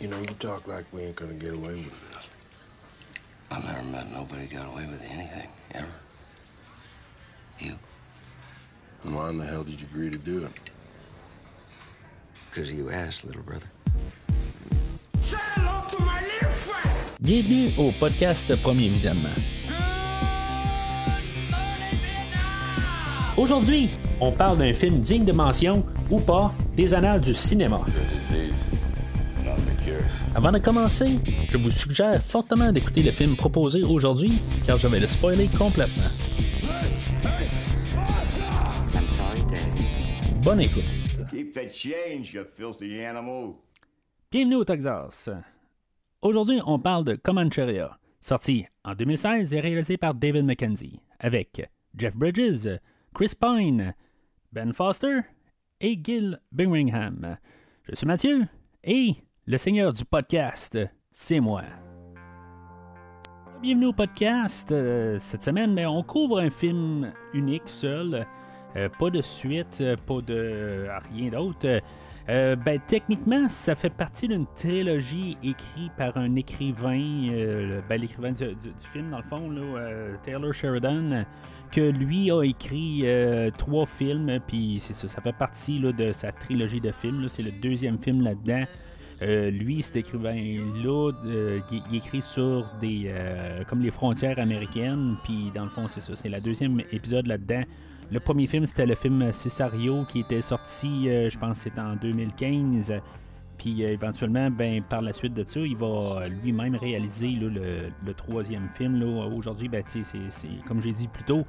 You know, you talk like we ain't gonna get away with this. I've never met nobody got away with anything, ever. You? And why in the hell did you agree to do it? Because you asked, little brother. Bienvenue au podcast Premier Visionnement. Aujourd'hui, on parle d'un film digne de mention ou pas des annales du cinéma. Avant de commencer, je vous suggère fortement d'écouter le film proposé aujourd'hui car je vais le spoiler complètement. Bonne écoute. Keep the change, you filthy animal. Bienvenue au Texas. Aujourd'hui, on parle de Comancheria, sorti en 2016 et réalisé par David Mackenzie, avec Jeff Bridges, Chris Pine, Ben Foster et Gil Birmingham. Je suis Mathieu et le seigneur du podcast, c'est moi. Bienvenue au podcast. Euh, cette semaine, on couvre un film unique seul. Euh, pas de suite, euh, pas de rien d'autre. Ben, techniquement, ça fait partie d'une trilogie écrite par un écrivain, ben, l'écrivain du, film, dans le fond, Taylor Sheridan, que lui a écrit trois films, puis c'est ça, ça fait partie là, de sa trilogie de films. C'est le deuxième film là-dedans. Euh, lui, cet écrivain-là, euh, il, écrit sur des euh, comme les frontières américaines, puis dans le fond, c'est ça, c'est la deuxième épisode là-dedans. Le premier film, c'était le film Cesario qui était sorti, je pense, c'était en 2015. Puis éventuellement, ben, par la suite de ça, il va lui-même réaliser le, le troisième film. Aujourd'hui, ben, comme j'ai dit plus tôt,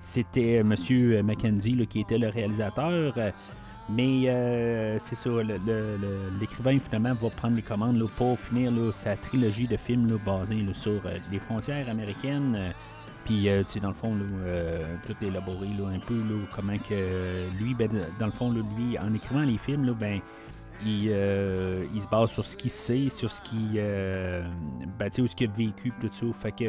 c'était M. Mackenzie qui était le réalisateur. Euh, Mais euh, c'est ça, l'écrivain finalement va prendre les commandes là, pour finir sa trilogie de films là, basés là, sur euh, les frontières américaines. euh, puis, euh, tu sais, dans le fond, euh, tout élaboré un peu comment que euh, lui, ben, dans le fond, lui, en écrivant les films, ben, il, euh, se base sur ce qu'il sait, sur ce qu'il euh, ben, qu'il a vécu, tout ça. Fait que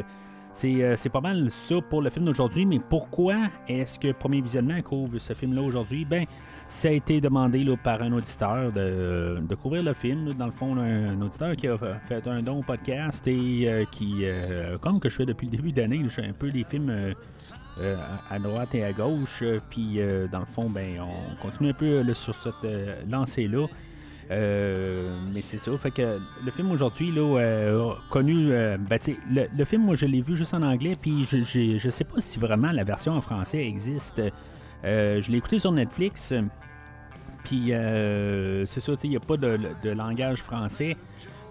c'est, euh, c'est pas mal ça pour le film d'aujourd'hui, mais pourquoi est-ce que Premier Visionnement couvre ce film-là aujourd'hui? Ben, ça a été demandé là, par un auditeur de, couvrir le film. Dans le fond, un, auditeur qui a fa- fait un don au podcast et euh, qui, euh, comme que je fais depuis le début d'année, je fais un peu des films euh, euh, à droite et à gauche. Puis, dans le fond, ben, on continue un peu sur cette lancée-là. Mais c'est ça. Fait que le film aujourd'hui, là, connu. ben, le, le film, moi, je l'ai vu juste en anglais, puis je, j'ai- je sais pas si vraiment la version en français existe. Euh, je l'ai écouté sur Netflix. Puis euh, c'est ça, il n'y a pas de, langage français.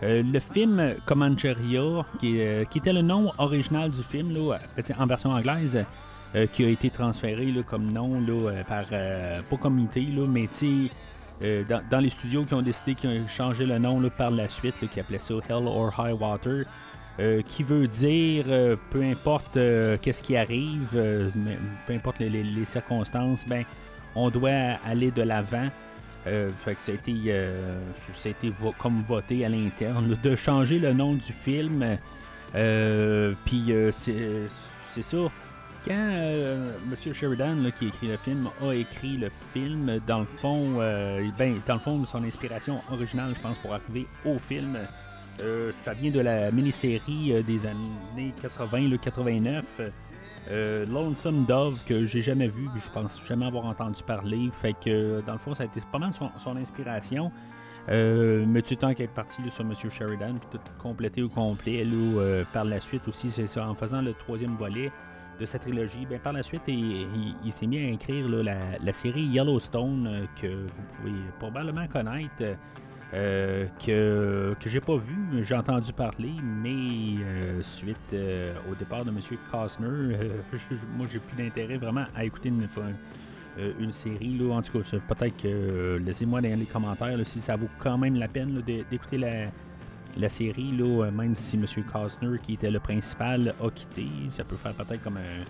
Euh, le film Comancheria, qui, était le nom original du film, là, en version anglaise, qui a été transféré comme nom là, par, pas mais dans, dans les studios qui ont décidé qu'ils ont changé le nom par la suite, qui appelait ça Hell or High Water, euh, qui veut dire euh, peu importe euh, qu'est-ce qui arrive, peu importe les, circonstances, ben on doit aller de l'avant. Fait que ça a été, ça a été comme voté à l'interne de changer le nom du film. Puis c'est ça. Quand M. Sheridan, là, qui écrit le film, a écrit le film, dans le fond, ben, dans le fond, son inspiration originale, je pense, pour arriver au film, euh, ça vient de la mini-série euh, des années 80, le 89. euh, Lonesome Dove que j'ai jamais vu, je pense jamais avoir entendu parler. Fait que dans le fond, ça a été pas mal son, inspiration. Mais tu temps qu'elle est parti là, sur M. Sheridan, puis tout complété au complet. Par la suite aussi, c'est ça, en faisant le troisième volet de sa trilogie, ben, par la suite, il, s'est mis à écrire la, série Yellowstone que vous pouvez probablement connaître. Euh, que, que j'ai pas vu, j'ai entendu parler, mais euh, suite euh, au départ de M. Costner, moi j'ai plus d'intérêt vraiment à écouter une, une série. Là. En tout cas, peut-être que laissez-moi dans les commentaires si ça vaut quand même la peine d'écouter la, la série, là, même si M. Costner, qui était le principal, a quitté. Ça peut faire peut-être comme un,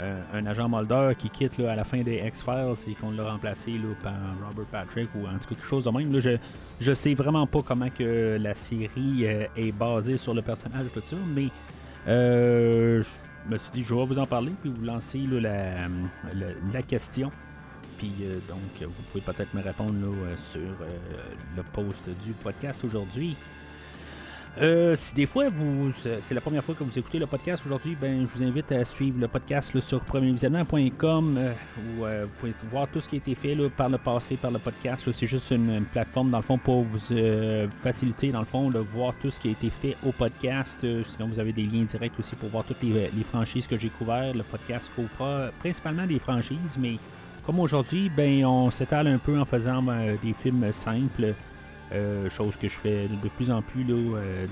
un- un agent Mulder qui quitte là, à la fin des X-Files et qu'on l'a remplacé là, par Robert Patrick ou en tout cas quelque chose de même. Je, je sais vraiment pas comment que la série euh, est basée sur le personnage, tout ça, mais euh, je me suis dit, je vais vous en parler, puis vous lancer la, la- la question. Puis euh, donc, vous pouvez peut-être me répondre euh, sur euh, le post du podcast aujourd'hui. Euh, si des fois vous c'est la première fois que vous écoutez le podcast aujourd'hui, ben je vous invite à suivre le podcast là, sur premiervisionnement.com euh, où euh, vous pouvez voir tout ce qui a été fait par le passé, par le podcast. C'est juste une, plateforme dans le fond pour vous euh, faciliter dans le fond de voir tout ce qui a été fait au podcast. Sinon vous avez des liens directs aussi pour voir toutes les, les franchises que j'ai couvertes. Le podcast couvre principalement des franchises, mais comme aujourd'hui, ben on s'étale un peu en faisant ben, des films simples. Euh, chose que je fais de plus en plus là, euh,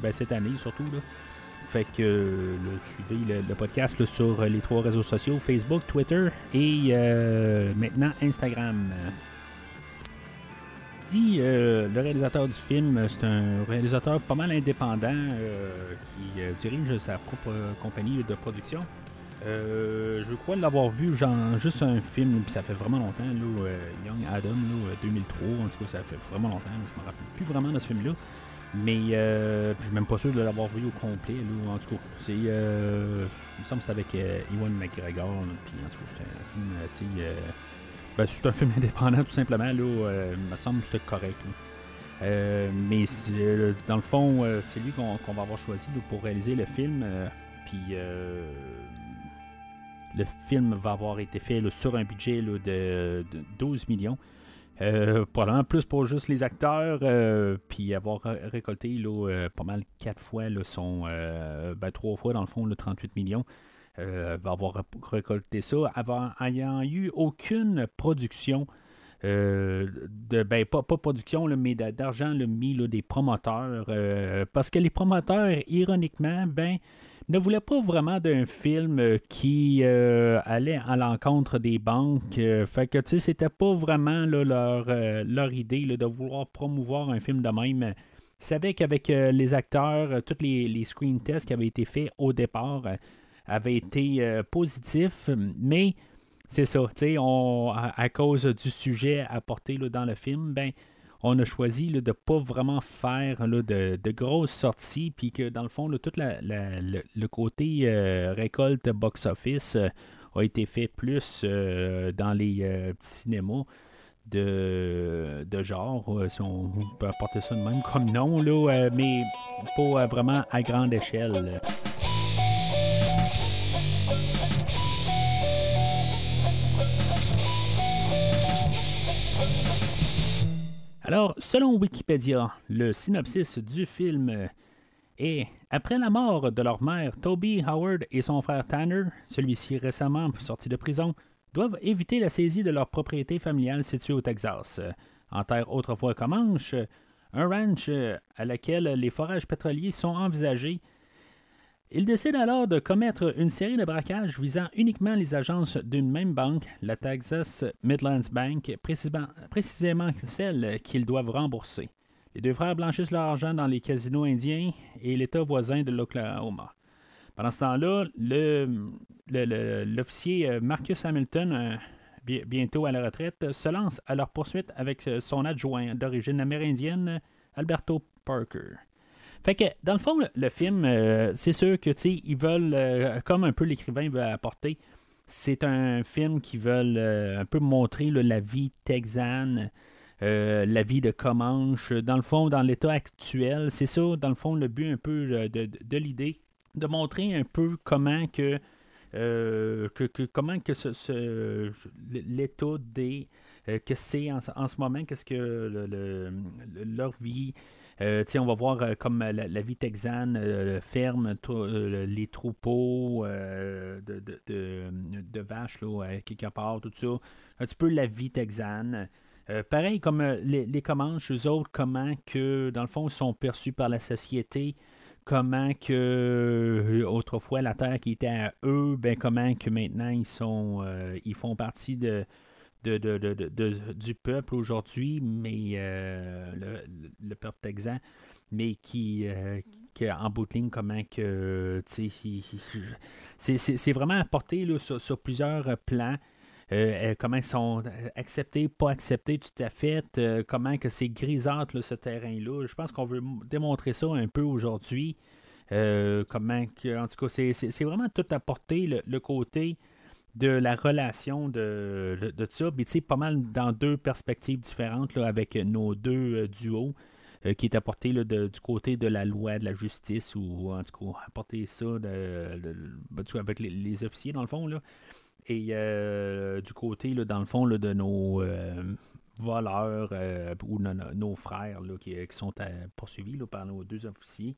ben, cette année surtout. Là. Fait que euh, là, suivez le, podcast là, sur les trois réseaux sociaux, Facebook, Twitter et euh, maintenant Instagram. Dit le réalisateur du film, c'est un réalisateur pas mal indépendant qui dirige sa propre compagnie de production. Euh, je crois l'avoir vu genre juste un film, puis ça fait vraiment longtemps, là, euh, Young Adam, là, euh, 2003, en tout cas ça fait vraiment longtemps, je me rappelle plus vraiment de ce film-là. Mais euh, je suis même pas sûr de l'avoir vu au complet, là, en tout cas. C'est, euh, il me semble que c'est avec euh, Ewan McGregor, puis en tout cas c'est un film assez... euh, ben, c'est un film indépendant tout simplement, là, euh, il me semble que c'était correct. là. Euh, mais euh, dans le fond, euh, c'est lui qu'on, va avoir choisi là, pour réaliser le film. euh, puis euh, le film va avoir été fait sur un budget de, de 12 millions. Euh, probablement plus pour juste les acteurs, euh, puis avoir ré- récolté euh, pas mal quatre fois son, ben, trois fois dans le fond, le 38 millions. Va avoir ré- récolté ça ayant eu aucune production de ben pas, production mais d'a- d'argent là, mis des promoteurs parce que les promoteurs ironiquement ben ne voulaient pas vraiment d'un film euh, qui euh, allait à l'encontre des banques. euh, fait que, tu sais, c'était pas vraiment leur, leur idée de vouloir promouvoir un film de même. Ils savaient qu'avec les acteurs, tous les, screen tests qui avaient été faits au départ avaient été positifs, mais c'est ça, tu sais, à, cause du sujet apporté dans le film, ben, on a choisi de ne pas vraiment faire de, grosses sorties, puis que dans le fond, tout le, côté euh, récolte box-office euh, a été fait plus euh, dans les petits cinémas de, genre, si on peut apporter ça de même comme nom, là, mais pas vraiment à grande échelle. Alors, selon Wikipédia, le synopsis du film est Après la mort de leur mère, Toby Howard et son frère Tanner, celui-ci récemment sorti de prison, doivent éviter la saisie de leur propriété familiale située au Texas, en terre autrefois Comanche, un ranch à laquelle les forages pétroliers sont envisagés. Ils décident alors de commettre une série de braquages visant uniquement les agences d'une même banque, la Texas Midlands Bank, précisément, celle qu'ils doivent rembourser. Les deux frères blanchissent leur argent dans les casinos indiens et l'État voisin de l'Oklahoma. Pendant ce temps-là, l'officier euh, Marcus Hamilton, euh, bi- bientôt à la retraite, se lance à leur poursuite avec euh, son adjoint d'origine amérindienne, Alberto Parker. Fait que, dans le fond, le, film, euh, c'est sûr que, tu sais, ils veulent, euh, comme un peu l'écrivain veut apporter, c'est un film qui veulent euh, un peu montrer la vie texane, la vie de Comanche. Dans le fond, dans l'état actuel, c'est ça, dans le fond, le but un peu de, de- l'idée, de montrer un peu comment que, que, que- comment que ce, l'état des que c'est en, en ce moment, qu'est-ce que le- le- leur vie, euh, on va voir euh, comme la, la vie texane, euh, ferme, euh, les troupeaux euh, de, de, de- vaches, là, quelque part, tout ça. Un petit peu la vie texane. Euh, pareil comme euh, les, les Comanches, eux autres, comment que, dans le fond, ils sont perçus par la société, comment que euh, autrefois la terre qui était à eux, ben comment que maintenant ils sont euh, ils font partie de, de, du peuple aujourd'hui, mais euh, le, le peuple texan, mais qui, euh, qui en bout de ligne, comment que c'est- vraiment apporté là, sur, plusieurs plans. Euh, comment ils sont acceptés, pas acceptés tout à fait, comment que c'est grisâtre là, ce terrain-là. Je pense qu'on veut démontrer ça un peu aujourd'hui. Comment que, en tout cas, c'est- vraiment tout apporté le côté de la relation de, de, ça, mais tu sais, pas mal dans deux perspectives différentes là, avec nos deux euh, duos. euh, qui est apporté du côté de la loi, de la justice, ou en tout cas, apporter ça de, ben, avec les, officiers, dans le fond. Là. Et euh, du côté, là, dans le fond, de nos voleurs ou no- no- nos frères qui, qui sont poursuivis par nos deux officiers.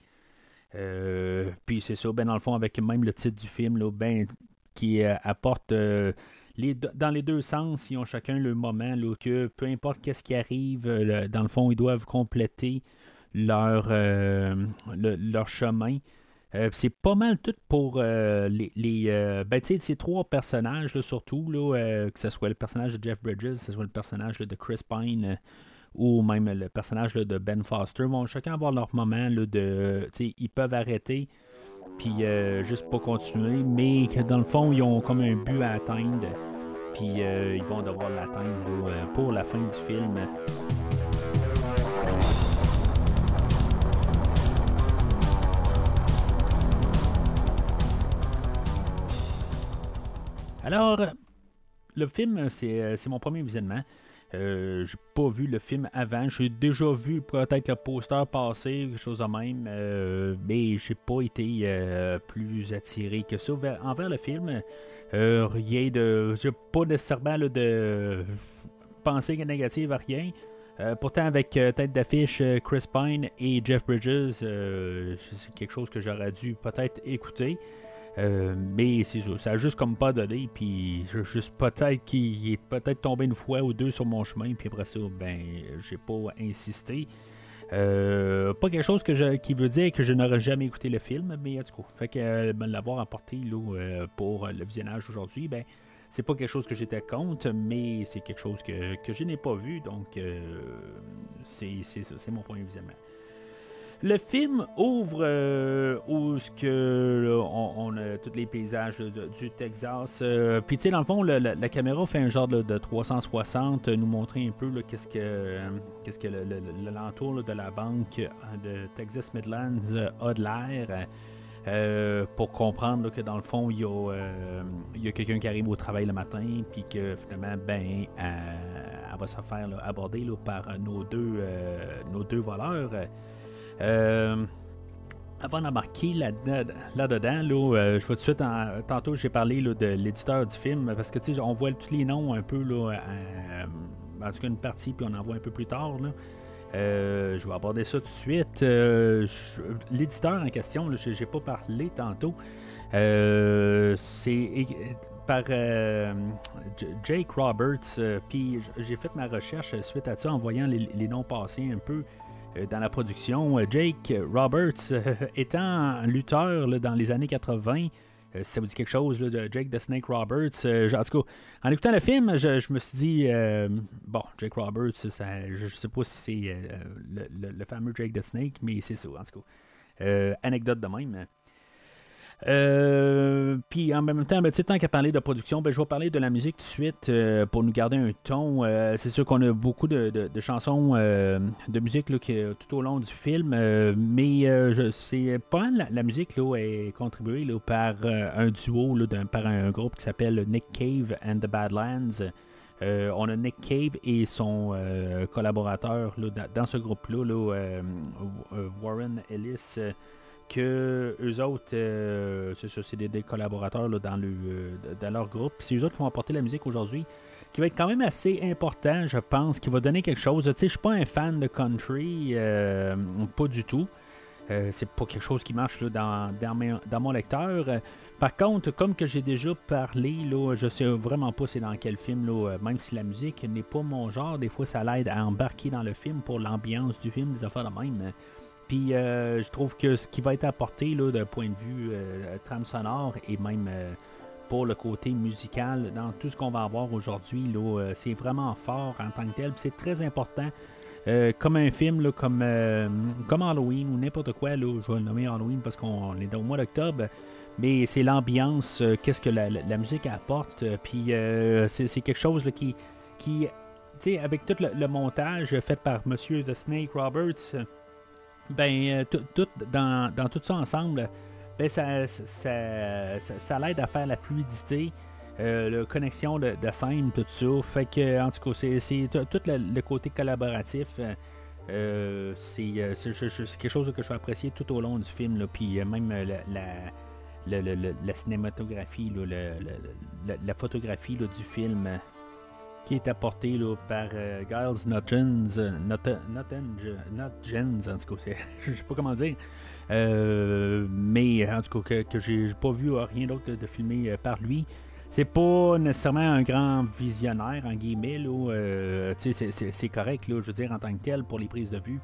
Puis c'est ça, ben dans le fond, avec même le titre du film, ben, qui euh, apporte euh, les, dans les deux sens, ils ont chacun le moment là, que peu importe qu'est-ce qui arrive, euh, dans le fond, ils doivent compléter leur, le- leur chemin. C'est pas mal tout pour les, les ben, ces trois personnages, là, surtout, là, que ce soit le personnage de Jeff Bridges, que ce soit le personnage de Chris Pine, ou même le personnage de Ben Foster, vont chacun avoir leur moment de. Ils peuvent arrêter, puis euh, juste pas continuer, mais que dans le fond, ils ont comme un but à atteindre, puis euh, ils vont devoir l'atteindre euh, pour la fin du film. Alors, le film, c'est mon premier visionnement. Euh, j'ai pas vu le film avant. J'ai déjà vu peut-être le poster passer, quelque chose de même, euh, mais j'ai pas été euh, plus attiré que ça vers- envers le film. Rien de. J'ai pas nécessairement là, de pensée négative à rien. Pourtant, avec tête d'affiche Chris Pine et Jeff Bridges, c'est quelque chose que j'aurais dû peut-être écouter. Euh, mais c'est ça, ça a juste comme pas donné, puis juste peut-être qu'il est peut-être tombé une fois ou deux sur mon chemin, puis après ça, ben, j'ai pas insisté. Euh, pas quelque chose que je, qui veut dire que je n'aurais jamais écouté le film, mais tout cas, fait que euh, l'avoir apporté là, pour le visionnage aujourd'hui, ben, c'est pas quelque chose que j'étais contre, mais c'est quelque chose que, que je n'ai pas vu, donc c'est c'est ça, c'est mon premier visionnement. Le film ouvre euh, où ce que on, a tous les paysages du Texas. euh, Puis tu sais dans le fond la, caméra fait un genre de, de 360, euh, nous montrer un peu qu'est-ce que qu'est-ce que le- le- le- l'entour là, de la banque de Texas Midlands a de l'air. pour comprendre que dans le fond, il y a, quelqu'un qui arrive au travail le matin, puis que finalement, ben, elle, va se faire aborder par nos deux, nos deux voleurs. Euh, avant d'embarquer là-dedans, là, euh, je vais tout de suite, en- tantôt j'ai parlé là, de l'éditeur du film, parce que tu sais, on voit tous les noms un peu, là, euh, en tout cas une partie, puis on en voit un peu plus tard. Là. Je vais aborder ça tout de suite. Je- L'éditeur en question, là, j'ai j'ai pas parlé tantôt, c'est par Jake Roberts, puis j'ai fait ma recherche suite à ça en voyant les, les noms passer un peu dans la production. Euh, Jake Roberts, euh, étant un lutteur dans les années 80, euh, si ça vous dit quelque chose, de Jake the Snake Roberts, euh, en tout cas, en écoutant le film, je, me suis dit, euh, bon, Jake Roberts, je, je sais pas si c'est euh, le, le- fameux Jake the Snake, mais c'est ça, en tout cas. Euh, anecdote de même. Euh, puis en même temps, ben, tant qu'à parler de production, ben, je vais parler de la musique tout de suite euh, pour nous garder un ton. Euh, c'est sûr qu'on a beaucoup de, chansons de musique là, tout au long du film, mais c'est pas mal la, musique là, est contribuée là, par un duo, là, par un groupe qui s'appelle Nick Cave and the Badlands. On a Nick Cave et son collaborateur là, dans, ce groupe-là, là, Warren Ellis. Eux autres, euh, c'est ça, c'est des, collaborateurs euh, dans leur groupe. C'est eux autres qui vont apporter la musique aujourd'hui, qui va être quand même assez important, je pense, qui va donner quelque chose. Tu sais, je suis pas un fan de country, euh, pas du tout. C'est pas quelque chose qui marche dans, mon lecteur. Par contre, comme que j'ai déjà parlé, là, je sais vraiment pas c'est dans quel film, même si la musique n'est pas mon genre, des fois ça l'aide à embarquer dans le film pour l'ambiance du film, des affaires de même. Puis euh, je trouve que ce qui va être apporté d'un point de vue euh, trame sonore et même euh, pour le côté musical dans tout ce qu'on va avoir aujourd'hui, c'est vraiment fort en tant que tel. C'est très important. Comme un film, comme, comme Halloween ou n'importe quoi, là, je vais le nommer Halloween parce qu'on est au mois d'octobre, mais c'est l'ambiance, qu'est-ce que la, musique apporte, puis c'est quelque chose là, qui, qui avec tout le, le montage fait par Monsieur The Snake Roberts, ben, euh, tout, dans, dans tout ça ensemble, ben, ça, ça, ça, l'aide à faire la fluidité, euh, la connexion de, de scène, tout ça. Fait que, en tout cas, c'est, tout le, le côté collaboratif. euh, Euh, c'est, quelque chose que je vais apprécier tout au long du film. Là, puis même la, la, cinématographie, la, photographie du film qui est apportée par Giles Notgens, Not, Notgens, en tout cas, je sais pas comment dire. mais en tout cas, que, que j'ai pas vu rien d'autre de, de filmé par lui. C'est pas nécessairement un grand visionnaire, en guillemets. Euh, c'est correct, là, je veux dire, en tant que tel, pour les prises de vue.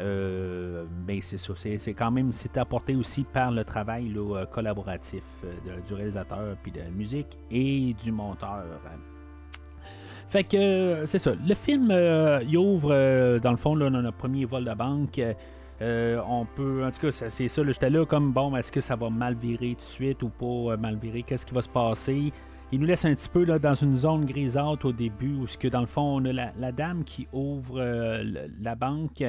Euh, mais c'est ça. C'est quand même c'est apporté aussi par le travail là, collaboratif euh, du réalisateur, puis de la musique et du monteur. Fait que c'est ça. Le film, il ouvre, dans le fond, là, notre premier vol de banque. on peut, en tout cas, c'est ça. J'étais là comme bon, est-ce que ça va mal virer tout de suite ou pas mal virer? Qu'est-ce qui va se passer? Il nous laisse un petit peu là, dans une zone grisâtre au début où, que, dans le fond, on a la, dame qui ouvre euh, la banque,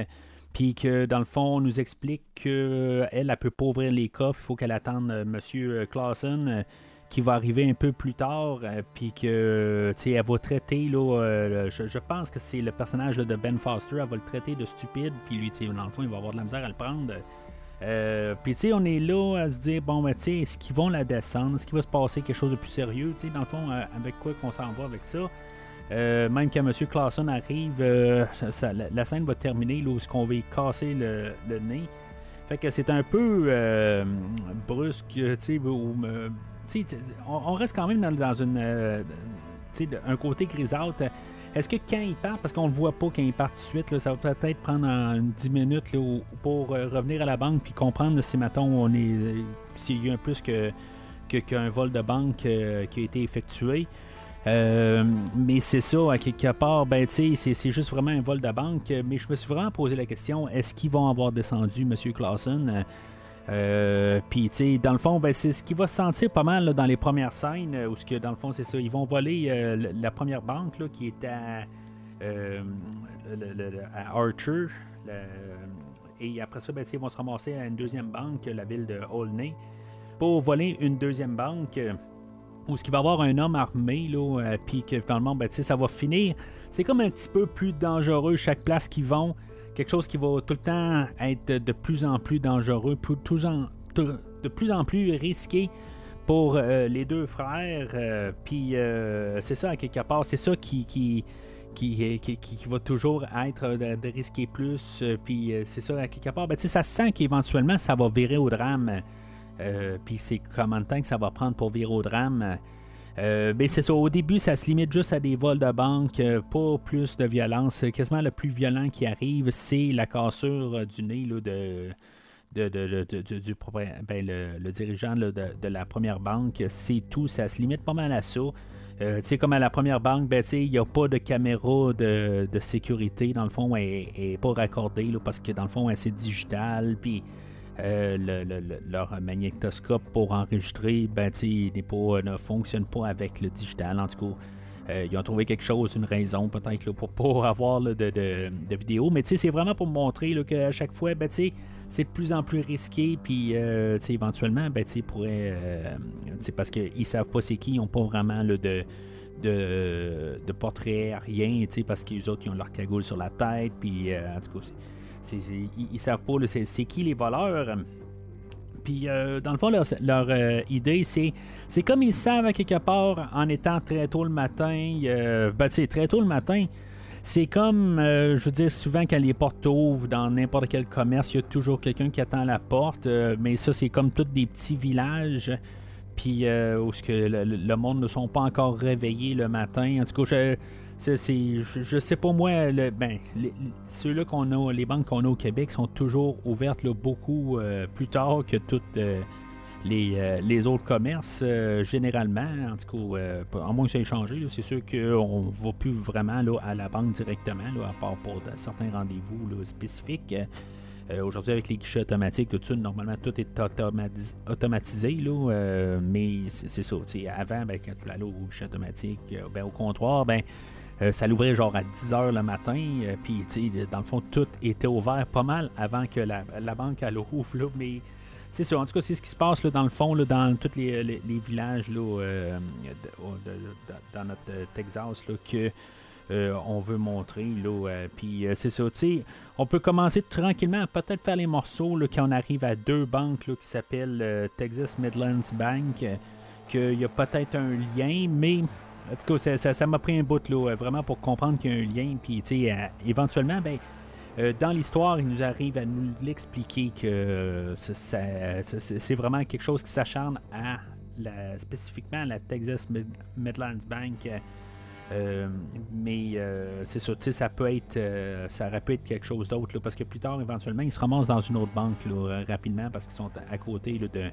puis que, dans le fond, on nous explique qu'elle, elle ne peut pas ouvrir les coffres, il faut qu'elle attende euh, M. Clausen. Euh, qui va arriver un peu plus tard, puis que, sais, elle va traiter, là, je, pense que c'est le personnage de Ben Foster, elle va le traiter de stupide, puis lui, dans le fond, il va avoir de la misère à le prendre. Euh, puis, tu sais, on est là à se dire, bon, ben, tu sais, est-ce qu'ils vont la descendre? Est-ce qu'il va se passer quelque chose de plus sérieux? Dans le fond, euh, avec quoi qu'on s'en va avec ça? Euh, même quand M. Clausen arrive, la, scène va terminer là où qu'on va y casser le, nez. Fait que c'est un peu brusque, tu sais, on, reste quand même dans, une, un côté grisâtre. Est-ce que quand il part, parce qu'on ne le voit pas quand il part tout de suite, ça va peut-être prendre 10 minutes pour euh, revenir à la banque puis comprendre si maintenant on est s'il y a un plus que qu'un vol de banque euh, qui a été effectué. Euh, mais c'est ça, à quelque part, ben, c'est, c'est juste vraiment un vol de banque. Mais je me suis vraiment posé la question est-ce qu'ils vont avoir descendu M. Clausen euh, Puis, tu sais, dans le fond, ben, c'est ce qui va se sentir pas mal dans les premières scènes, où ce que, dans le fond, c'est ça, ils vont voler euh, la première banque là, qui est à, euh, Archer. et après ça, ben, ils vont se ramasser à une deuxième banque, la ville de Olney, pour voler une deuxième banque où ce qui va avoir un homme armé, là, puis que finalement, ben, ça va finir. C'est comme un petit peu plus dangereux chaque place qu'ils vont quelque chose qui va tout le temps être de plus en plus dangereux, de plus en plus risqué pour euh, les deux frères. Euh, puis euh, c'est ça, à quelque part, c'est ça qui, qui, qui, qui, va toujours être de, risquer plus. puis c'est ça, à quelque part, ben, ça sent qu'éventuellement ça va virer au drame. puis c'est combien de temps que ça va prendre pour virer au drame. Euh, ben, c'est ça, au début, ça se limite juste à des vols de banque, euh, pas plus de violence. Quasiment le plus violent qui arrive, c'est la cassure euh, du nez de, du ben, le, dirigeant de, la première banque. C'est tout, ça se limite pas mal à ça. sais comme à la première banque, ben, il n'y a pas de caméra de, sécurité. Dans le fond, elle n'est pas raccordée parce que dans le fond, c'est digital. Puis euh, leur magnétoscope pour enregistrer ben, pas, ne fonctionne pas avec le digital. En tout cas, euh, ils ont trouvé quelque chose, une raison peut-être pour pas avoir de, de, vidéo. Mais c'est vraiment pour montrer qu'à chaque fois, ben, c'est de plus en plus risqué. Puis euh, éventuellement, ben, pourraient, parce qu'ils savent pas c'est qui, ils n'ont pas vraiment de, de, de portrait, rien, parce qu'ils autres ils ont leur cagoule sur la tête. Puis en tout cas, ils, savent pas c'est qui les voleurs. Puis, euh, dans le fond, leur, euh, idée, c'est, c'est comme ils savent à quelque part, en étant très tôt le matin, euh, ben, très tôt le matin, c'est comme, je veux dire, souvent quand les portes ouvrent dans n'importe quel commerce, il y a toujours quelqu'un qui attend la porte, mais ça, c'est comme tous des petits villages, puis où que le, monde ne sont pas encore réveillés le matin. En tout cas, je je, sais pas moi, le, ben, ceux-là qu'on a, les banques qu'on a au Québec sont toujours ouvertes beaucoup euh, plus tard que toutes euh, euh, les, autres commerces, généralement. En tout cas, à moins que ça ait changé, c'est sûr qu'on ne va plus vraiment là, à la banque directement, à part pour certains rendez-vous spécifiques. Aujourd'hui, avec les guichets automatiques, tout ça, normalement, tout est automatisé. Là, mais c'est ça. Avant, ben, quand tu allais au guichet automatique, ben, au comptoir, ben, euh, ça l'ouvrait genre à 10h le matin. Euh, puis, dans le fond, tout était ouvert pas mal avant que la, banque elle ouvre. Là, mais c'est ça. En tout cas, c'est ce qui se passe là, dans le fond, là, dans tous les, villages là, euh, dans notre Texas, là, que on veut montrer. Là, puis c'est ça, tu sais, on peut commencer tranquillement à peut-être faire les morceaux là, quand on arrive à deux banques qui s'appellent Texas Midlands Bank, qu'il y a peut-être un lien, mais en tout cas, ça m'a pris un bout là, vraiment pour comprendre qu'il y a un lien. Puis, tu sais, éventuellement, ben, dans l'histoire, il nous arrive à nous l'expliquer que c'est vraiment quelque chose qui s'acharne à spécifiquement la Texas Midlands Bank. Euh, euh, mais euh, c'est ça, ça peut être, ça aurait pu être quelque chose d'autre, parce que plus tard, éventuellement, ils se ramassent dans une autre banque rapidement parce qu'ils sont à côté de,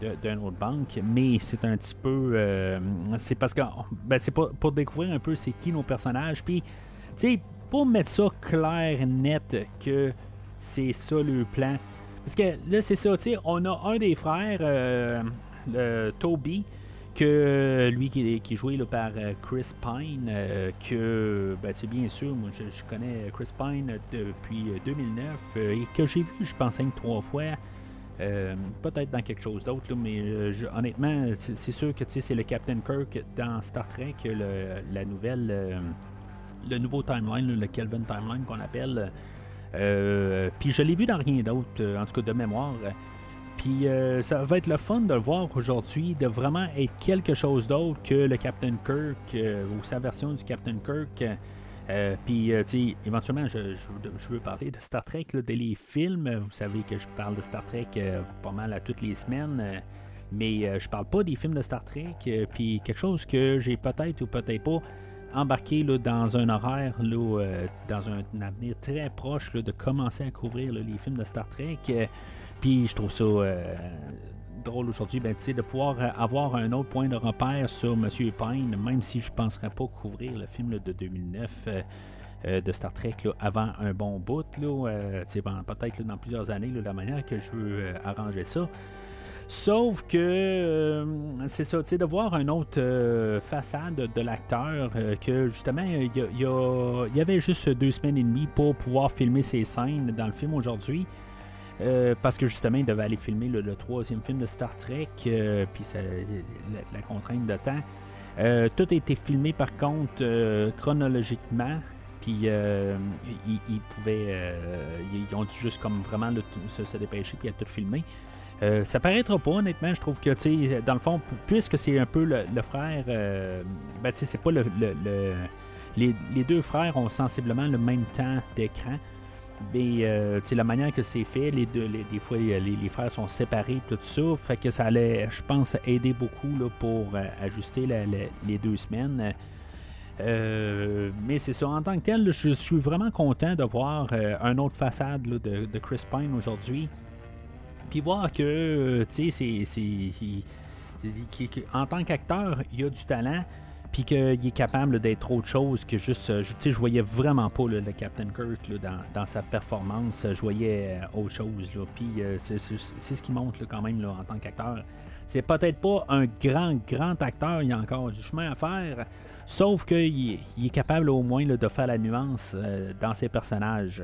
d'une autre banque, mais c'est un petit peu. c'est parce que. Ben, c'est pour, pour découvrir un peu c'est qui nos personnages. Puis, tu sais, pour mettre ça clair, net, que c'est ça le plan. Parce que là, c'est ça, tu sais, on a un des frères, Toby, que lui qui, est joué par euh, Chris Pine, euh, que ben, c'est bien sûr, moi je, connais Chris Pine depuis 2009 euh, et que j'ai vu, je pense, cinq trois fois. Peut-être dans quelque chose d'autre, mais honnêtement, c'est sûr que c'est le Captain Kirk dans Star Trek, la nouvelle, le nouveau timeline, le Kelvin Timeline qu'on appelle. Puis je l'ai vu dans rien d'autre, en tout cas de mémoire. Puis euh, ça va être le fun de le voir aujourd'hui, de vraiment être quelque chose d'autre que le Captain Kirk euh, ou sa version du Captain Kirk. Euh, puis, tu sais, éventuellement, je, veux parler de Star Trek, là, les films. Vous savez que je parle de Star Trek pas mal à toutes les semaines. mais je parle pas des films de Star Trek. puis quelque chose que j'ai peut-être ou peut-être pas embarqué là, dans un horaire, là, dans un, avenir très proche, de commencer à couvrir les films de Star Trek. Puis je trouve ça euh, drôle aujourd'hui ben, de pouvoir euh, avoir un autre point de repère sur M. Pine, même si je ne penserais pas couvrir le film de 2009. Euh, de Star Trek avant un bon bout, là, peut-être dans plusieurs années, la manière que je veux arranger ça. Sauf que c'est ça, de voir une autre façade de l'acteur, que justement, il y, y, avait juste deux semaines et demie pour pouvoir filmer ces scènes dans le film aujourd'hui. Euh, parce que justement, il devait aller filmer le, troisième film de Star Trek, euh, puis la, contrainte de temps. Euh, tout a été filmé par contre chronologiquement, puis ils, pouvaient. ils ont dû juste comme vraiment se, dépêcher puis à tout filmer. ça paraîtra pas, honnêtement. Je trouve que, tu dans le fond, puisque c'est un peu le, frère, ben, tu sais, c'est pas le. les, deux frères ont sensiblement le même temps d'écran. Mais euh, la manière que c'est fait, les deux, des fois les, frères sont séparés, tout ça, fait que ça allait, je pense, aider beaucoup là, pour euh, ajuster les deux semaines. Euh, mais c'est ça, en tant que tel, je suis vraiment content de voir un autre façade de, Chris Pine aujourd'hui. Puis voir que, c'est. En tant qu'acteur, il a du talent puis qu'il est capable d'être autre chose que juste. Euh, je, je voyais vraiment pas le Captain Kirk dans, sa performance. Je voyais euh, autre chose. Puis euh, c'est ce qui montre quand même en tant qu'acteur. C'est peut-être pas un grand, grand acteur, il y a encore du chemin à faire. Sauf qu'il il est capable au moins de faire la nuance dans ses personnages.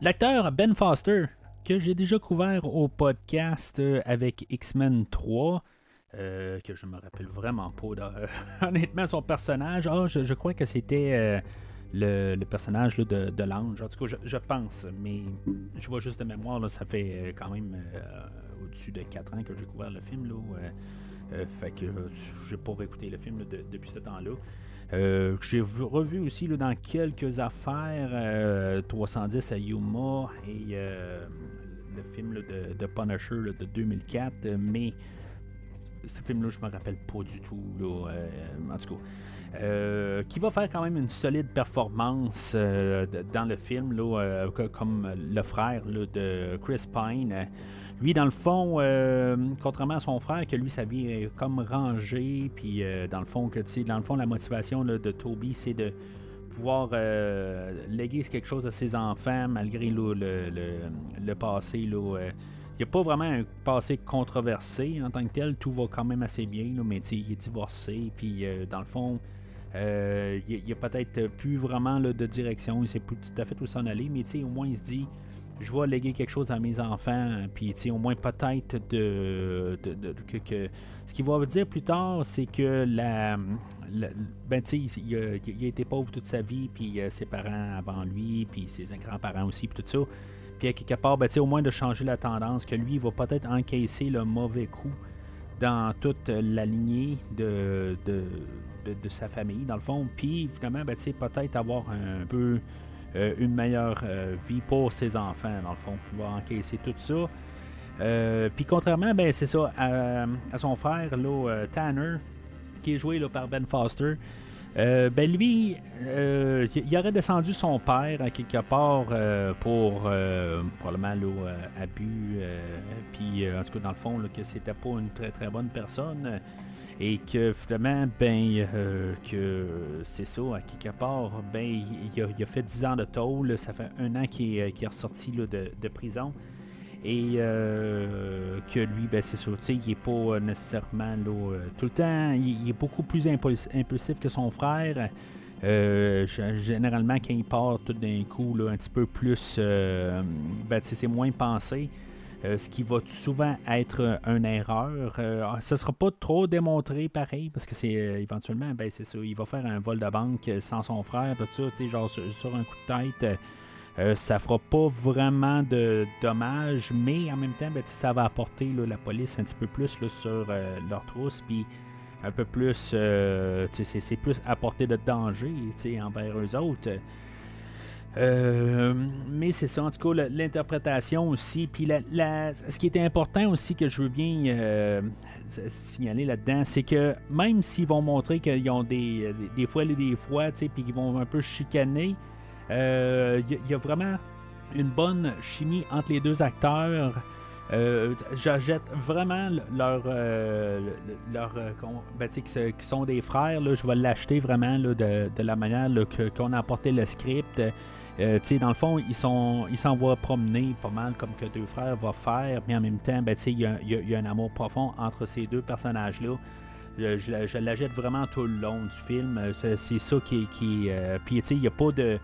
L'acteur Ben Foster, que j'ai déjà couvert au podcast avec X-Men 3. Euh, que je me rappelle vraiment pas. honnêtement, son personnage, ah, je, crois que c'était euh, le, personnage de, l'ange. En tout cas, je, pense, mais je vois juste de mémoire, ça fait euh, quand même au-dessus de 4 ans que j'ai couvert le film. Là, fait que j'ai pas réécouté le film depuis ce temps-là. j'ai revu aussi dans quelques affaires 310 à Yuma et le film de, de, Punisher de 2004, mais ce film-là, je me rappelle pas du tout. Euh, en tout cas. Euh, qui va faire quand même une solide performance euh, dans le film, là, comme le frère de Chris Pine. Lui, dans le fond, contrairement à son frère, que lui, sa vie est comme rangée, puis dans le fond, que dans le fond, la motivation de Toby, c'est de pouvoir léguer quelque chose à ses enfants malgré le, le, passé. Là, il n'y a pas vraiment un passé controversé en tant que tel. Tout va quand même assez bien, mais il est divorcé. Puis euh, dans le fond, euh, il n'y a, peut-être plus vraiment de direction. Il sait plus tout à fait où s'en aller. Mais au moins, il se dit je vais léguer quelque chose à mes enfants, puis au moins peut-être de, que, Ce qu'il va dire plus tard, c'est que la, ben tu sais, il, a été pauvre toute sa vie, puis ses parents avant lui, puis ses grands-parents aussi, puis tout ça. Puis à quelque part, ben, au moins de changer la tendance, que lui, il va peut-être encaisser le mauvais coup dans toute la lignée de, sa famille, dans le fond. Puis finalement, ben, peut-être avoir un peu euh, une meilleure euh, vie pour ses enfants, dans le fond. Il va encaisser tout ça. Euh, puis contrairement, ben, c'est ça, à, son frère, Tanner, qui est joué par Ben Foster. Ben lui, il aurait descendu son père à quelque part pour probablement là, abus, puis en tout cas dans le fond que c'était pas une très très bonne personne et que finalement, ben, euh, que c'est ça, à quelque part, ben, il a, fait 10 ans de tôle, ça fait un an qu'il est, est, ressorti là, de, prison. Et euh, que lui, ben, c'est ça, il n'est pas nécessairement là, euh, tout le temps, il, est beaucoup plus impulsif que son frère. généralement, quand il part tout d'un coup, là, un petit peu plus, ben, c'est moins pensé. Euh, ce qui va souvent être une erreur. Euh, ce ne sera pas trop démontré pareil, parce que c'est euh, éventuellement, ben c'est ça, il va faire un vol de banque sans son frère, tout ça, genre sur, un coup de tête. Ça fera pas vraiment de dommages, mais en même temps, ben, ça va apporter la police un petit peu plus sur leur trousse, puis un peu plus, c'est plus apporter de danger envers eux autres. Euh, mais c'est ça, en tout cas, l'interprétation aussi. Puis ce qui est important aussi que je veux bien euh, signaler là-dedans, c'est que même s'ils vont montrer qu'ils ont des, des, fois et des fois, puis qu'ils vont un peu chicaner, il euh, y, a vraiment une bonne chimie entre les deux acteurs. Euh, J'achète vraiment leur, leur ben, qui, sont des frères. Là, je vais l'acheter vraiment de, la manière qu'on a apporté le script. Euh, dans le fond, ils sont ils s'envoient promener pas mal comme que deux frères vont faire, mais en même temps, ben, il y, y, a un amour profond entre ces deux personnages-là. Je, je, la jette vraiment tout le long du film. Euh, c'est ça qui. qui euh, puis, il n'y a pas de.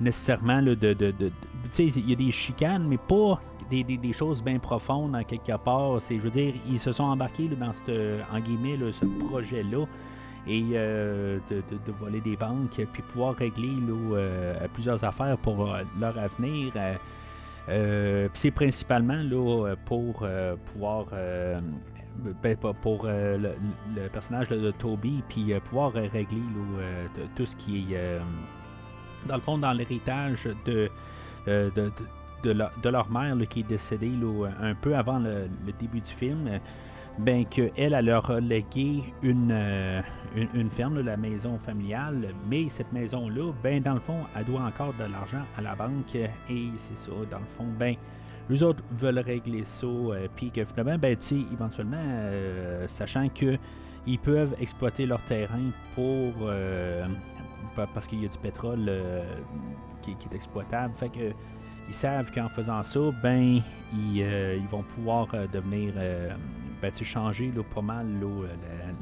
Nécessairement de. de, de, il y a des chicanes, mais pas des, des, choses bien profondes en quelque part. Je veux dire, ils se sont embarqués dans ce, en guillemets, ce projet-là et euh, de, voler des banques, puis pouvoir régler euh, plusieurs affaires pour euh, leur avenir. c'est principalement là, pour pouvoir ben, pour le, personnage de Toby, puis pouvoir régler tout ce qui est, dans le fond, dans l'héritage de, de, leur mère qui est décédée un peu avant le, début du film ben qu'elle, elle leur légué une, euh, une, ferme, la maison familiale, mais cette maison-là, ben dans le fond, elle doit encore de l'argent à la banque, et c'est ça, dans le fond, ben les autres veulent régler ça, euh, puis que finalement, ben tu éventuellement, euh, sachant que ils peuvent exploiter leur terrain pour parce qu'il y a du pétrole qui, qui, est exploitable, fait que ils savent qu'en faisant ça, ben ils, ils vont pouvoir devenir ben, tu changer là, pas mal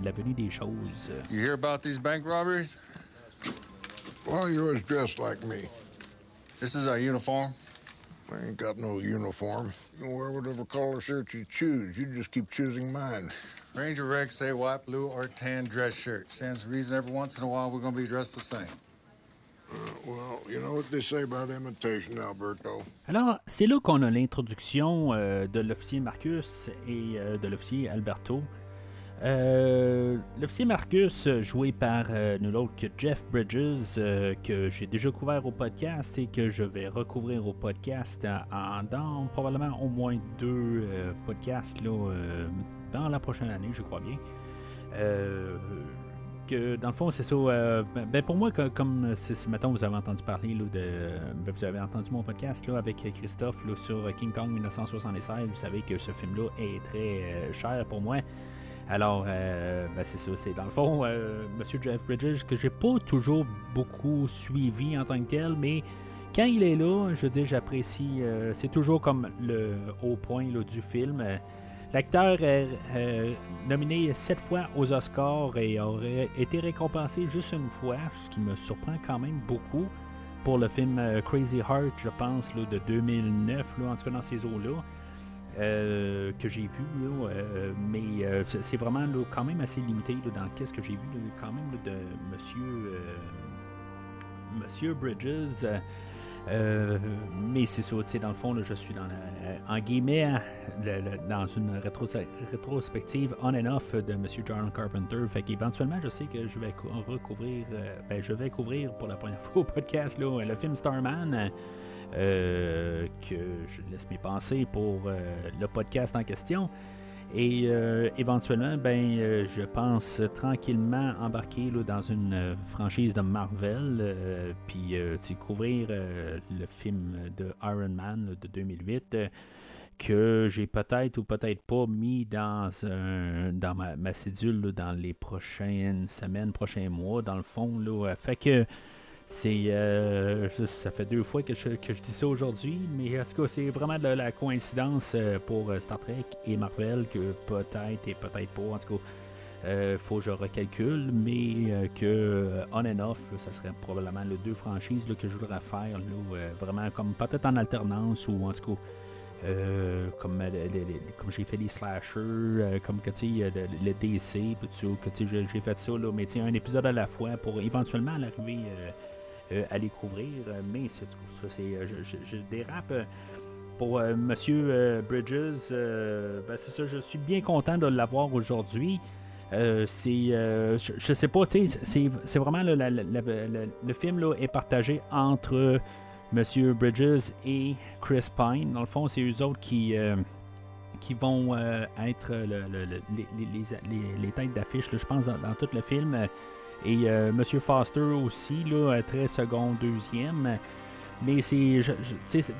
l'avenue la, des choses. You hear about these bank robberies? Well, you're always dressed like me? This is our uniform. I ain't got no uniform. You can wear whatever color shirt you choose. You just keep choosing mine. Ranger regs say white, blue, or tan dress shirt. Stands to reason every once in a while we're gonna be dressed the same. Alors, c'est là qu'on a l'introduction euh, de l'officier Marcus et euh, de l'officier Alberto. Euh, l'officier Marcus, joué par nul autre que Jeff Bridges, que j'ai déjà couvert au podcast et que je vais recouvrir au podcast en, dans probablement au moins deux podcasts là, dans la prochaine année, je crois bien que dans le fond, c'est ça. Euh, ben, ben, pour moi, comme, si, mettons, vous avez entendu parler là, de. Ben, vous avez entendu mon podcast là, avec Christophe là, sur King Kong 1976, vous savez que ce film-là est très euh, cher pour moi. Alors, euh, ben, c'est ça. C'est dans le fond, Monsieur Jeff Bridges, que j'ai pas toujours beaucoup suivi en tant que tel, mais quand il est là, je dire, j'apprécie. c'est toujours comme le haut point là, du film. L'acteur est nominé sept fois aux Oscars et aurait été récompensé juste une fois, ce qui me surprend quand même beaucoup. pour le film Crazy Heart, je pense, là, de 2009, là, en tout cas dans ces eaux-là. Que j'ai vu, là, mais c'est vraiment quand même assez limité dans qu'est-ce que j'ai vu quand même de Monsieur, Monsieur Bridges. Euh, mais c'est ça, dans le fond, je suis dans en guillemets dans une rétrospective on and off de M. John Carpenter. Fait qu'éventuellement, je sais que je vais recouvrir, euh, ben, je vais couvrir pour la première fois au podcast le film Starman. Euh, que je laisse mes pensées pour le podcast en question. Et euh, éventuellement, ben, euh, je pense tranquillement embarquer dans une euh, franchise de Marvel, puis couvrir le film de Iron Man de 2008 que j'ai peut-être ou peut-être pas mis dans, dans ma, ma cédule dans les prochaines semaines, prochains mois, dans le fond. Là. Fait que c'est euh, ça fait deux fois que je, dis ça aujourd'hui, mais en tout cas, c'est vraiment de la coïncidence euh, pour euh, Star Trek et Marvel que peut-être et peut-être pas. En tout cas, faut que je recalcule, mais que on and off, ça serait probablement les deux franchises que je voudrais faire, vraiment comme peut-être en alternance ou en tout cas. Comme, comme j'ai fait les slashers, comme que tu le, DC, que j'ai fait ça, là, mais un épisode à la fois pour éventuellement l'arriver euh, à découvrir. Euh, mais c'est ça, c'est, euh, je, dérape. Pour Monsieur Bridges, ben, c'est ça, je suis bien content de l'avoir aujourd'hui. c'est, je, sais pas, c'est, c'est vraiment le, le, film là, est partagé entre Monsieur Bridges et Chris Pine. Dans le fond, c'est eux autres qui, qui vont être les, les, têtes d'affiche, je pense, dans, tout le film. Et euh, Monsieur Foster aussi, là, très second, deuxième. Mais c'est,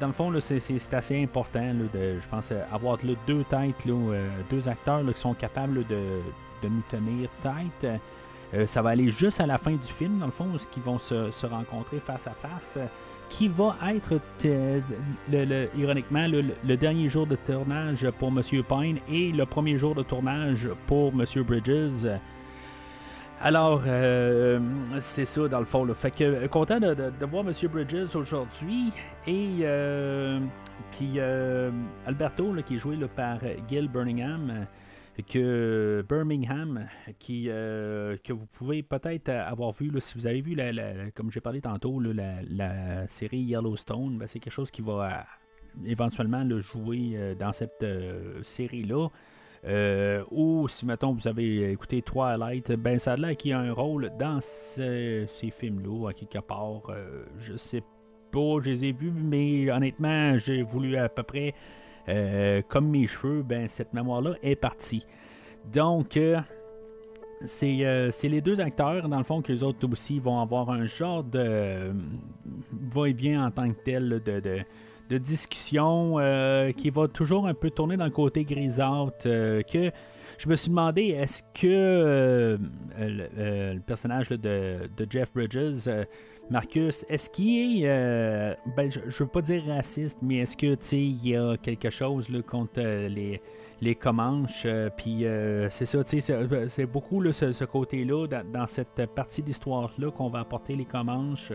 dans le fond, c'est, assez important, de, je pense, avoir deux têtes, euh, deux acteurs qui sont capables de, nous tenir tête. Euh, ça va aller juste à la fin du film, dans le fond, où ils vont se, rencontrer face à face, qui va être, ironiquement, le, dernier jour de tournage pour Monsieur Pine et le premier jour de tournage pour Monsieur Bridges. Alors, euh, c'est ça dans le fond. Fait que euh, content de, voir M. Bridges aujourd'hui et euh, puis Alberto qui est joué par Gil Birmingham que Birmingham qui que vous pouvez peut-être avoir vu si vous avez vu la, comme j'ai parlé tantôt la, série Yellowstone ben, c'est quelque chose qui va éventuellement le jouer dans cette série là euh, ou si, mettons, vous avez écouté Twilight, ben ça y a un rôle dans ces films-là, à quelque part. Euh, je sais pas, je les ai vus, mais honnêtement, j'ai voulu à peu près, euh, comme mes cheveux, ben cette mémoire-là est partie. Donc, c'est les deux acteurs, dans le fond, que les autres aussi vont avoir un genre de va-et-vient en tant que tel de discussion euh, qui va toujours un peu tourner dans le côté grisâtre. Euh, que je me suis demandé, est-ce que euh, le, personnage de, Jeff Bridges, Marcus, est-ce qu'il est, ben, je, veux pas dire raciste, mais est-ce que il y a quelque chose là, contre les les Comanches, puis c'est ça, c'est beaucoup ce, côté-là dans, cette partie d'histoire-là qu'on va apporter les Comanches.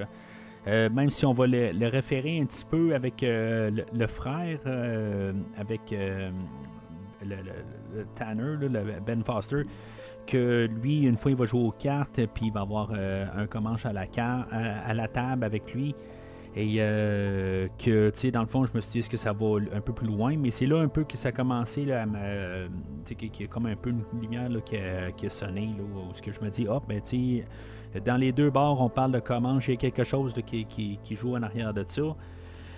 Euh, même si on va le, référer un petit peu avec euh, le, frère, euh, avec le, Tanner, Ben Foster, que lui, une fois, il va jouer aux cartes, puis il va avoir un comanche à la, table avec lui. Et que, tu sais, dans le fond, je me suis dit, est-ce que ça va un peu plus loin? Mais c'est là un peu que ça a commencé, là, à qu'il y a comme un peu une lumière qui, a, sonné, là, où ce que je me dis, hop, ben, tu sais dans les deux bords, on parle de comment j'ai quelque chose qui, joue en arrière de ça.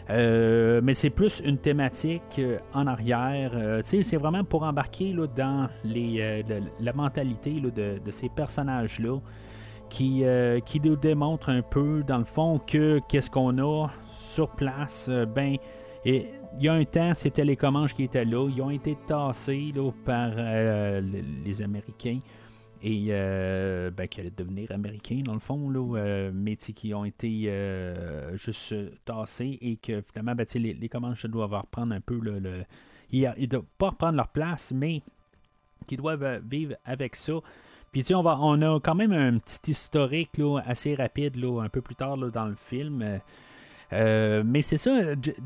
Euh, mais c'est plus une thématique euh, en arrière. Euh, c'est vraiment pour embarquer là, dans les, la mentalité de, ces personnages-là qui, qui nous démontrent un peu, dans le fond, que qu'est-ce qu'on a sur place. ben, il y a un temps, c'était les Comanches qui étaient là. Ils ont été tassés par les Américains et euh, ben, qui allaient devenir américains dans le fond, là, euh, mais qui ont été euh, juste tassés et que finalement ben, les, les Comanches doivent reprendre un peu le. ils ne doivent pas reprendre leur place, mais qui doivent vivre avec ça. Puis, on, on a quand même un petit historique assez rapide un peu plus tard dans le film. Euh, euh, mais c'est ça,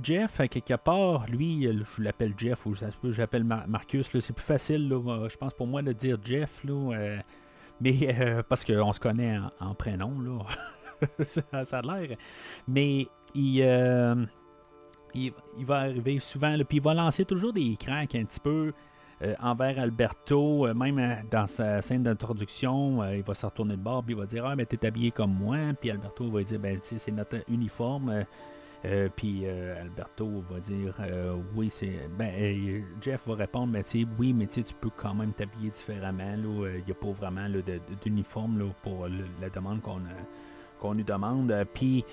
Jeff, quelque part, lui, euh, je l'appelle Jeff ou j'appelle Mar- Marcus. C'est plus facile, moi, je pense, pour moi de dire Jeff. Là, euh, mais euh, parce qu'on se connaît en, prénom, là. ça, a l'air. Mais il, euh, il, il va arriver souvent, puis il va lancer toujours des cracks un petit peu euh, envers Alberto, euh, même euh, dans sa scène d'introduction, euh, il va se retourner de bord, puis il va dire Ah, mais t'es habillé comme moi, puis Alberto va dire Ben, c'est notre uniforme. euh, euh, puis euh, Alberto va dire euh, oui c'est ben euh, Jeff va répondre mais oui mais tu peux quand même t'habiller différemment il n'y a pas vraiment d'uniforme pour la demande qu'on nous demande Euh, puis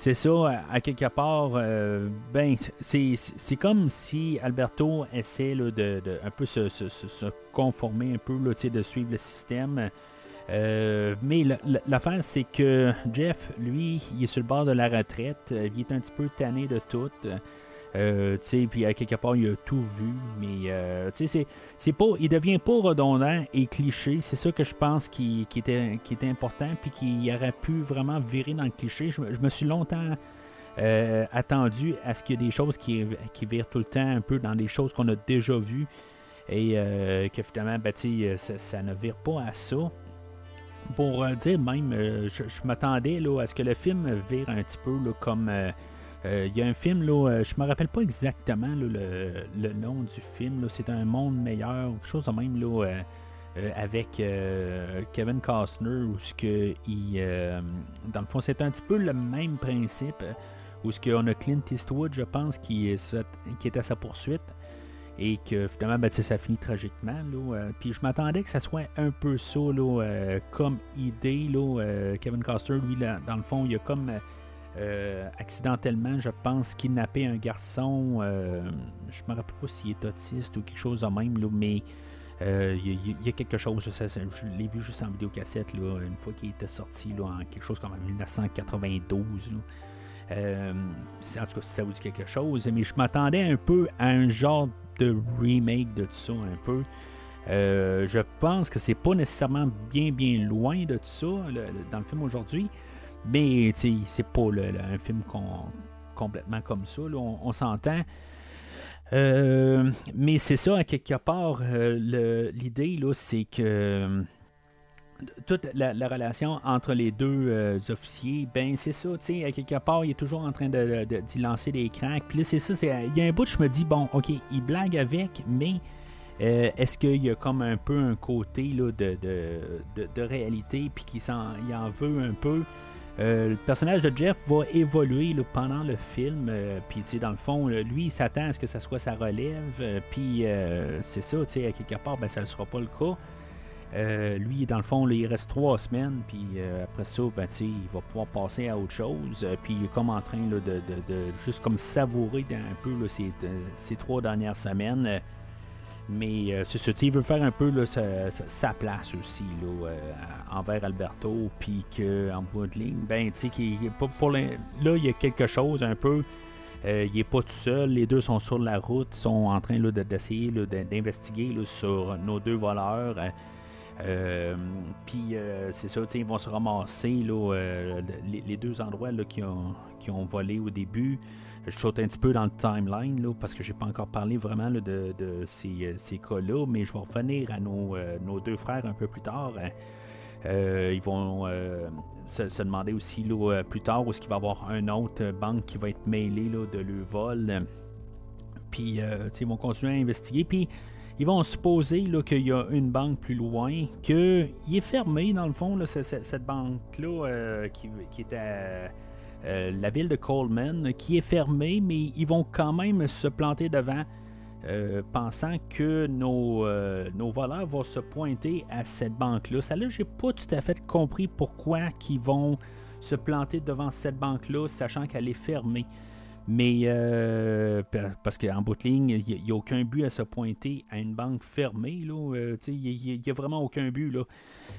c'est ça à, quelque part euh, ben c'est comme si Alberto essaie là, de, un peu se, se- conformer un peu de suivre le système euh, mais la- la- l'affaire, c'est que Jeff, lui, il est sur le bord de la retraite. euh, Il est un petit peu tanné de tout. Euh, puis à quelque part, il a tout vu. Mais, euh, c'est- c'est pas, il devient pas redondant et cliché. C'est ça que je pense qui, qui était, qui était important. Puis qu'il aurait pu vraiment virer dans le cliché. Je, me- suis longtemps euh, attendu à ce qu'il y ait des choses qui, qui virent tout le temps un peu dans des choses qu'on a déjà vues. Et euh, que finalement, ben, ça, ça ne vire pas à ça pour euh, dire même, euh, je, je m'attendais à ce que le film vire un petit peu comme. euh, euh, Il y a un film, là, euh, je me rappelle pas exactement le, nom du film. C'est un monde meilleur, quelque chose de même là, euh, euh, avec euh, Kevin Costner, où ce que il, euh, dans le fond, c'est un petit peu le même principe. euh, Où ce qu'on a Clint Eastwood, je pense, qui est, à sa poursuite et que finalement ben, ça finit tragiquement là, euh, puis je m'attendais que ça soit un peu ça euh, comme idée là, euh, Kevin Costner lui dans le fond il a comme euh, accidentellement je pense kidnappé un garçon euh, je me rappelle pas s'il est autiste ou quelque chose de même là, mais euh, il y, a- quelque chose, je l'ai vu juste en vidéocassette là, une fois qu'il était sorti là, en quelque chose comme en 1992. là. Euh, c'est- en tout cas, ça vous dit quelque chose, mais je m'attendais un peu à un genre de remake de tout ça, un peu. Je pense que c'est pas nécessairement bien, bien loin de tout ça dans le film aujourd'hui, mais c'est pas un film complètement comme ça, on, s'entend. Euh, mais c'est ça, à quelque part, euh, l'idée, là, c'est que euh, toute la, la relation entre les deux officiers, ben c'est ça, tu sais, à quelque part, il est toujours en train de, lancer des cracks. Puis là, c'est ça, il y a un bout, je me dis, bon, ok, il blague avec, mais est-ce qu'il y a comme un peu un côté là, de, de, réalité, puis qu'il s'en, il en veut un peu? Euh, le personnage de Jeff va évoluer pendant le film. euh, puis, dans le fond, lui, il s'attend à ce que ça soit sa relève. euh, puis, c'est ça, à quelque part, ben, ça ne sera pas le cas. Lui, dans le fond, il reste trois semaines. Puis, après ça, ben, il va pouvoir passer à autre chose. puis, il est comme en train de, de- juste comme savourer un peu ces, ces trois dernières semaines. Mais euh, c'est ça, il veut faire un peu sa, place aussi là, euh, envers Alberto, puis qu'en bout de ligne, ben, pour là, il y a quelque chose un peu. euh, il est pas tout seul, les deux sont sur la route, sont en train d'essayer d'investiguer sur nos deux voleurs. puis c'est ça, ils vont se ramasser là, les, deux endroits qui, ont, qui ont volé au début. Je saute un petit peu dans le timeline là, parce que j'ai pas encore parlé vraiment de, euh, ces cas-là, mais je vais revenir à nos, euh, deux frères un peu plus tard. hein. Euh, ils vont se, demander aussi plus tard où est-ce qu'il va y avoir un autre banque qui va être mêlée de le vol. Puis ils vont continuer à investiguer. Puis ils vont supposer qu'il y a une banque plus loin, qu'il est fermé dans le fond, là, ce- ce- cette banque-là qui, qui est à euh, la ville de Coleman, qui est fermée, mais ils vont quand même se planter devant, euh, pensant que nos, euh, nos voleurs vont se pointer à cette banque-là. Ça là, j'ai pas tout à fait compris pourquoi qu'ils vont se planter devant cette banque-là, sachant qu'elle est fermée. Mais euh, pa- parce qu'en bout de ligne, il n'y a, aucun but à se pointer à une banque fermée. là. Euh, Il n'y a, vraiment aucun but. Là.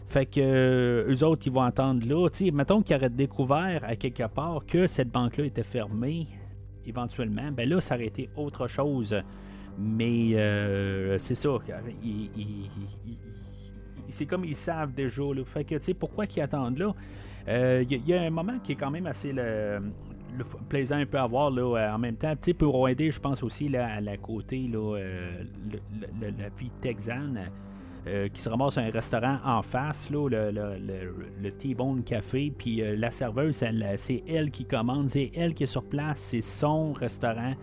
Fait que euh, eux autres, ils vont attendre là. Mettons qu'ils auraient découvert à quelque part que cette banque-là était fermée, éventuellement, ben là, ça aurait été autre chose. Mais euh, c'est ça. C'est comme ils savent déjà. Fait que, tu sais, pourquoi qu'ils attendent là? Il y, a un moment qui est quand même assez le, plaisant un peu à voir là, en même temps. Sais, pour aider, je pense aussi là, à la côté, là, la vie texane. Euh, qui se ramasse à un restaurant en face, là, le, le, le, T-Bone Café, puis euh, la serveuse, c'est elle qui commande, c'est elle qui est sur place, c'est son restaurant.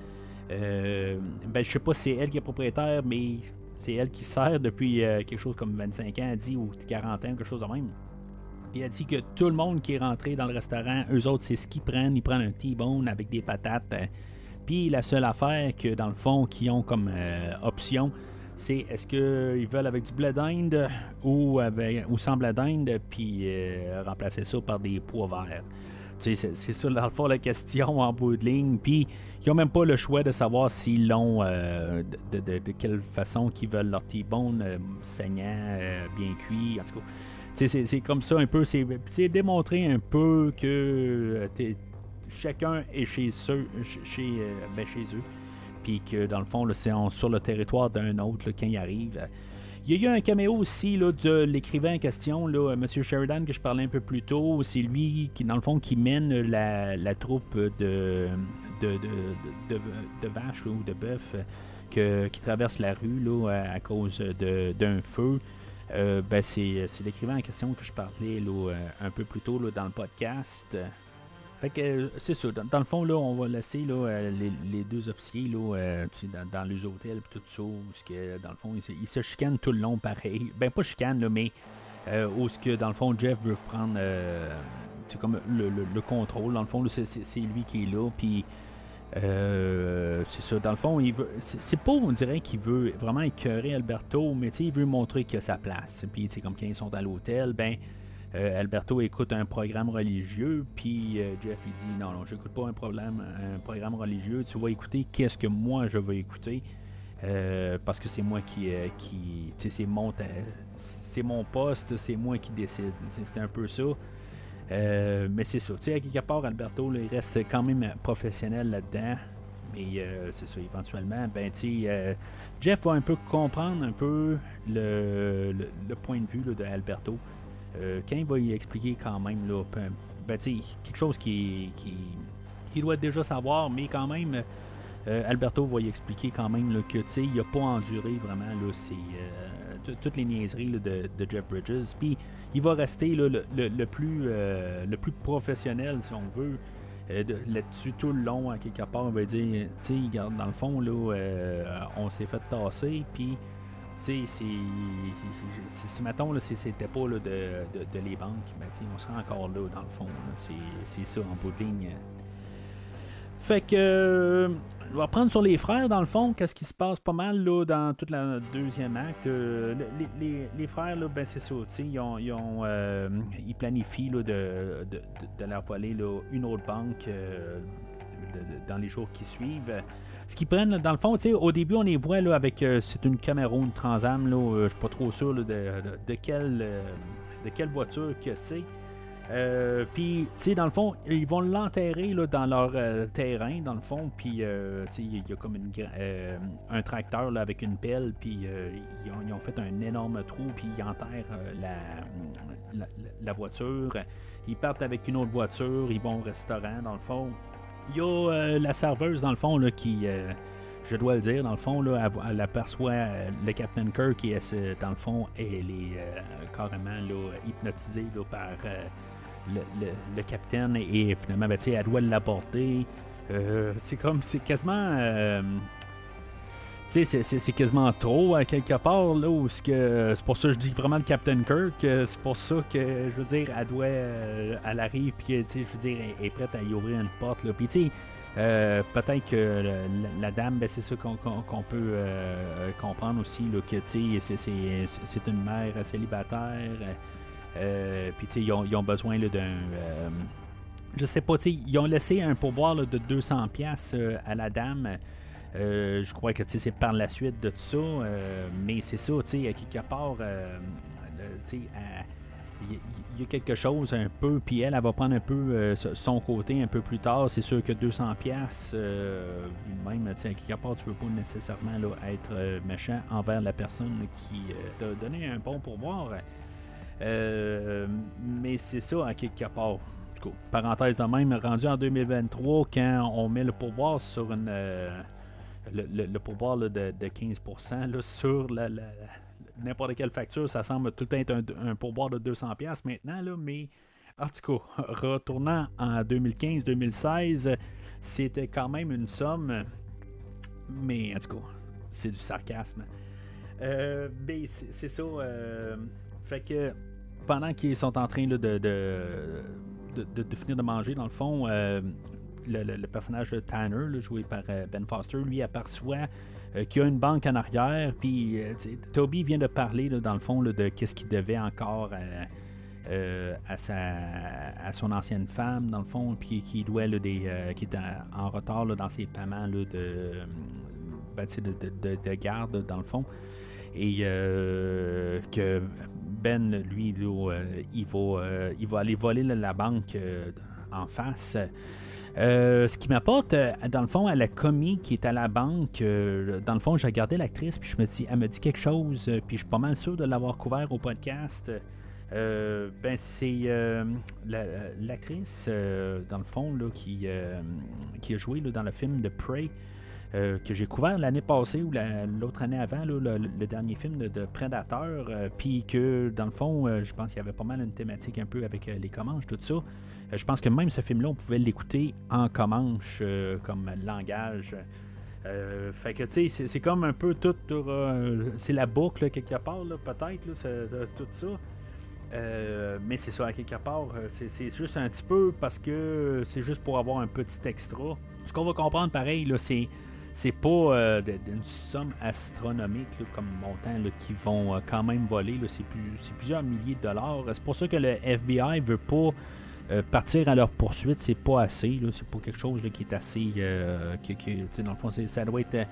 Euh, ben, je sais pas si c'est elle qui est propriétaire, mais c'est elle qui sert depuis quelque chose comme 25 ans, dit, ou 40 ans, quelque chose de même. Puis elle dit que tout le monde qui est rentré dans le restaurant, eux autres, c'est ce qu'ils prennent. Ils prennent un T-bone avec des patates. puis la seule affaire que, dans le fond, qu'ils ont comme option, c'est est-ce qu'ils veulent avec du blé d'Inde ou, sans blé d'Inde, puis euh, remplacer ça par des pois verts. C'est, ça, dans le fond, la question en bout de ligne. Puis, ils n'ont même pas le choix de savoir s'ils l'ont, euh, de, quelle façon qu'ils veulent leur T-bone, euh, saignant, bien cuit, en tout cas. C'est, comme ça un peu. C'est, démontrer un peu que chacun est chez eux. Chez, ben, chez eux puis que dans le fond, c'est sur le territoire d'un autre quand il arrive. Il y a eu un caméo aussi là, de l'écrivain en question, là, M. Sheridan, que je parlais un peu plus tôt. C'est lui qui, dans le fond, qui mène la, troupe de, de, de, vaches ou de bœufs qui traverse la rue là, à, cause d'un feu. Euh, ben c'est l'écrivain en question que je parlais là, un peu plus tôt là, dans le podcast. Fait que euh, c'est ça. Dans, le fond, là, on va laisser là, euh, les, deux officiers là, euh, dans, les hôtels et tout ça. que, dans le fond, ils, se chicanent tout le long pareil. Ben pas chicanent, mais où ce que dans le fond Jeff veut prendre comme le, contrôle. Dans le fond, c'est lui qui est là. Puis c'est ça. Dans le fond, il veut. C'est pas, on dirait qu'il veut vraiment écœurer Alberto, mais il veut montrer qu'il a sa place. Puis comme quand ils sont à l'hôtel, ben euh, Alberto écoute un programme religieux, puis euh, Jeff il dit non, non, j'écoute pas un, problème, un programme religieux, tu vas écouter qu'est-ce que moi je vais écouter. Euh, parce que c'est moi qui, qui c'est mon poste, c'est moi qui décide. C'est un peu ça. Mais c'est ça. Tu sais, à quelque part, Alberto, il reste quand même professionnel là-dedans. Mais c'est ça, éventuellement, ben, tu Jeff va un peu comprendre un peu le, point de vue là, de Alberto. Euh, quand il va y expliquer quand même, là, ben, quelque chose qui, qui, doit déjà savoir, mais quand même, euh, Alberto va y expliquer quand même là, que il n'a pas enduré vraiment là, euh, toutes les niaiseries de, Jeff Bridges. Puis il va rester le, plus, le plus professionnel, si on veut. là-dessus tout le long, à quelque part, on va dire, tu sais, dans le fond, là, on s'est fait tasser, puis si, si, mettons, c'était pas là, de, de, les banques, ben, on serait encore là, dans le fond. C'est ça, en bout de ligne. Fait que, on va prendre sur les frères, dans le fond, qu'est-ce qui se passe pas mal là, dans toute la deuxième acte. Euh, les, frères, là, ben, c'est ça, ils, euh, ils planifient là, de, de, leur voler une autre banque euh, dans les jours qui suivent. Ce qu'ils prennent, dans le fond, au début, on les voit là, avec. Euh, c'est une Cameroun Transam, là, euh, je suis pas trop sûr de, de, quelle, euh, de quelle voiture que c'est. Puis, tu sais, dans le fond, ils vont l'enterrer dans leur terrain, dans le fond. Puis, tu sais, il y a comme une, un tracteur là, avec une pelle. Puis, ils ont, fait un énorme trou. Puis, ils enterrent la, voiture. Ils partent avec une autre voiture. Ils vont au restaurant, dans le fond. Il y a euh, la serveuse, dans le fond, là, qui, euh, je dois le dire, dans le fond, là, elle, aperçoit euh, le Captain Kirk qui, dans le fond, elle est carrément là, hypnotisée là, par le, le, capitaine et, finalement, ben, elle doit l'aborder. c'est comme, c'est quasiment c'est quasiment trop à quelque part, là, où c'est pour ça que je dis vraiment le Captain Kirk, c'est pour ça que, je veux dire, elle doit, euh, elle arrive, puis, je veux dire, est prête à y ouvrir une porte, là, puis, euh, peut-être que la, dame, ben, c'est ça qu'on peut euh, comprendre aussi, que, c'est une mère célibataire, puis, tu sais, ils ont, besoin d'un je sais pas, ils ont laissé un pourboire de 200 pièces à la dame euh, je crois que c'est par la suite de tout ça. Euh, mais c'est ça, à quelque part, euh, il y, a quelque chose un peu, puis elle, elle va prendre un peu euh, son côté un peu plus tard. C'est sûr que 200 pièces, euh, même, sais, quelque part, tu veux pas nécessairement là, être euh, méchant envers la personne qui t'a donné un bon pourboire. Mais c'est ça, à quelque part. Du coup, parenthèse de même, rendu en 2023, quand on met le pourboire sur une. le, pourboire de, 15% là, sur la n'importe quelle facture, ça semble tout être un, pourboire de 200$ maintenant, là, mais en tout cas, retournant en 2015-2016, c'était quand même une somme, mais en tout cas, c'est du sarcasme. Euh, c'est ça. Euh, fait que pendant qu'ils sont en train de, de, de, finir de manger, dans le fond, euh, le, personnage de Tanner, joué par Ben Foster, lui aperçoit euh, qui a une banque en arrière. Puis euh, Toby vient de parler, dans le fond, de qu'est-ce qu'il devait encore euh, à, sa, à son ancienne femme, dans le fond, puis qui doit des, qui est en, retard dans ses paiements de, ben, de, de, garde, dans le fond. Et que Ben, lui, il, va, il va aller voler la banque en face. Euh, ce qui m'apporte, euh, dans le fond, à la commis qui est à la banque, euh, dans le fond, j'ai regardé l'actrice, puis je me dis, elle me dit quelque chose, puis je suis pas mal sûr de l'avoir couvert au podcast. ben, c'est l'actrice, dans le fond, là, qui, a joué dans le film de Prey. Que j'ai couvert l'année passée ou l'autre année avant, le, dernier film de, de Predator, puis que dans le fond, je pense qu'il y avait pas mal une thématique un peu avec les commanges, tout ça. Euh, je pense que même ce film-là, on pouvait l'écouter en comanche euh, comme langage. Euh, fait que tu sais, c'est comme un peu tout. c'est la boucle quelque part, peut-être, tout ça. mais c'est ça, quelque part, c'est juste un petit peu parce que c'est juste pour avoir un petit extra. Ce qu'on va comprendre, pareil, c'est c'est pas une somme astronomique comme montant qui vont quand même voler. C'est plusieurs milliers de dollars. C'est pour ça que le FBI veut pas euh, partir à leur poursuite, c'est pas assez. C'est pas quelque chose qui est assez. Euh, dans le fond, ça doit être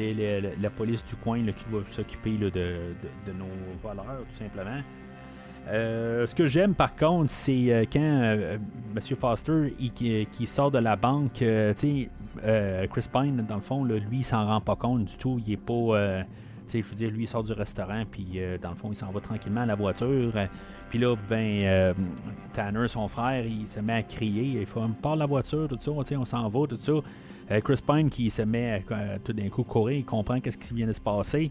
euh, la police du coin qui doit s'occuper de, nos voleurs, tout simplement. Ce que j'aime par contre, c'est quand M. Foster qui, sort de la banque, Chris Pine, dans le fond, lui, il s'en rend pas compte du tout. Il est pas je veux dire, lui, il sort du restaurant, puis euh, dans le fond, il s'en va tranquillement à la voiture. puis là, ben, euh, Tanner, son frère, il se met à crier. Il faut me parle la voiture, tout ça, on s'en va, tout ça. Euh, Chris Pine qui se met tout d'un coup courir, il comprend qu'est-ce qui vient de se passer.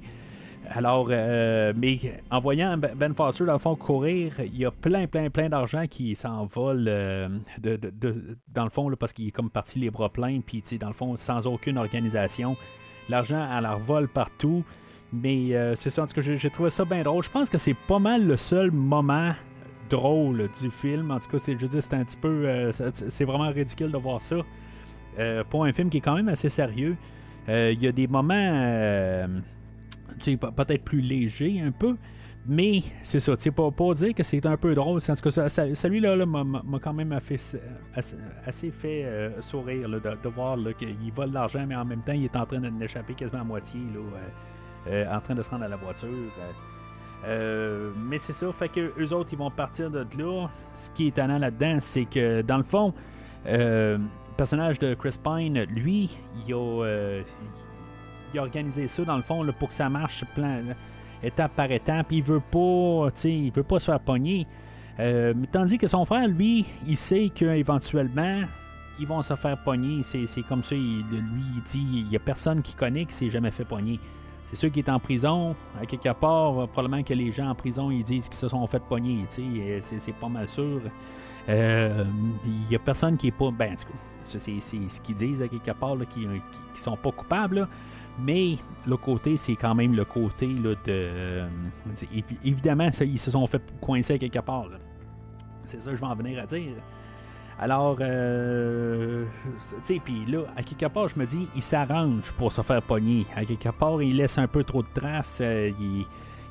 Alors, mais en voyant Ben, ben Foster, dans le fond, courir, il y a plein, plein, plein d'argent qui s'envole de, dans le fond, parce qu'il est comme parti les bras pleins, puis dans le fond, sans aucune organisation. L'argent, elle vole partout. Mais euh, c'est ça, en tout cas, j'ai trouvé ça bien drôle. Je pense que c'est pas mal le seul moment drôle du film. En tout cas, je dire, c'est un petit peu. Euh, c'est vraiment ridicule de voir ça. Euh, pour un film qui est quand même assez sérieux. Il y a des moments. Peut-être plus légers un peu. Mais c'est ça, tu sais, pas, pas dire que c'est un peu drôle. En tout cas, celui-là m'a quand même assez, assez, fait sourire de, voir qu'il vole l'argent, mais en même temps, il est en train d'échapper quasiment à moitié. Là, euh, en train de se rendre à la voiture. Euh, euh, mais c'est ça, fait que eux autres, ils vont partir de là. Ce qui est étonnant là-dedans, c'est que dans le fond, le personnage de Chris Pine, lui, il a, il a organisé ça dans le fond pour que ça marche étape par étape. Il veut pas, il veut pas se faire pogner. mais tandis que son frère, lui, il sait qu'éventuellement, ils vont se faire pogner. C'est comme ça, lui, il dit il n'y a personne qui connaît qui s'est jamais fait pogner. C'est ceux qui est en prison, à quelque part, euh, probablement que les gens en prison, ils disent qu'ils se sont fait pogner, c'est pas mal sûr. Il euh, n'y a personne qui est pas. Ben, c'est ce qu'ils disent à quelque part, qui, qui, sont pas coupables. Mais le côté, c'est quand même le côté là, de. Euh, évidemment, ils se sont fait coincer quelque part. C'est ça que je vais en venir à dire. Alors, euh, tu sais, puis là, à quelque part, je me dis, il s'arrange pour se faire pogner. À quelque part, il laisse un peu trop de traces. Euh,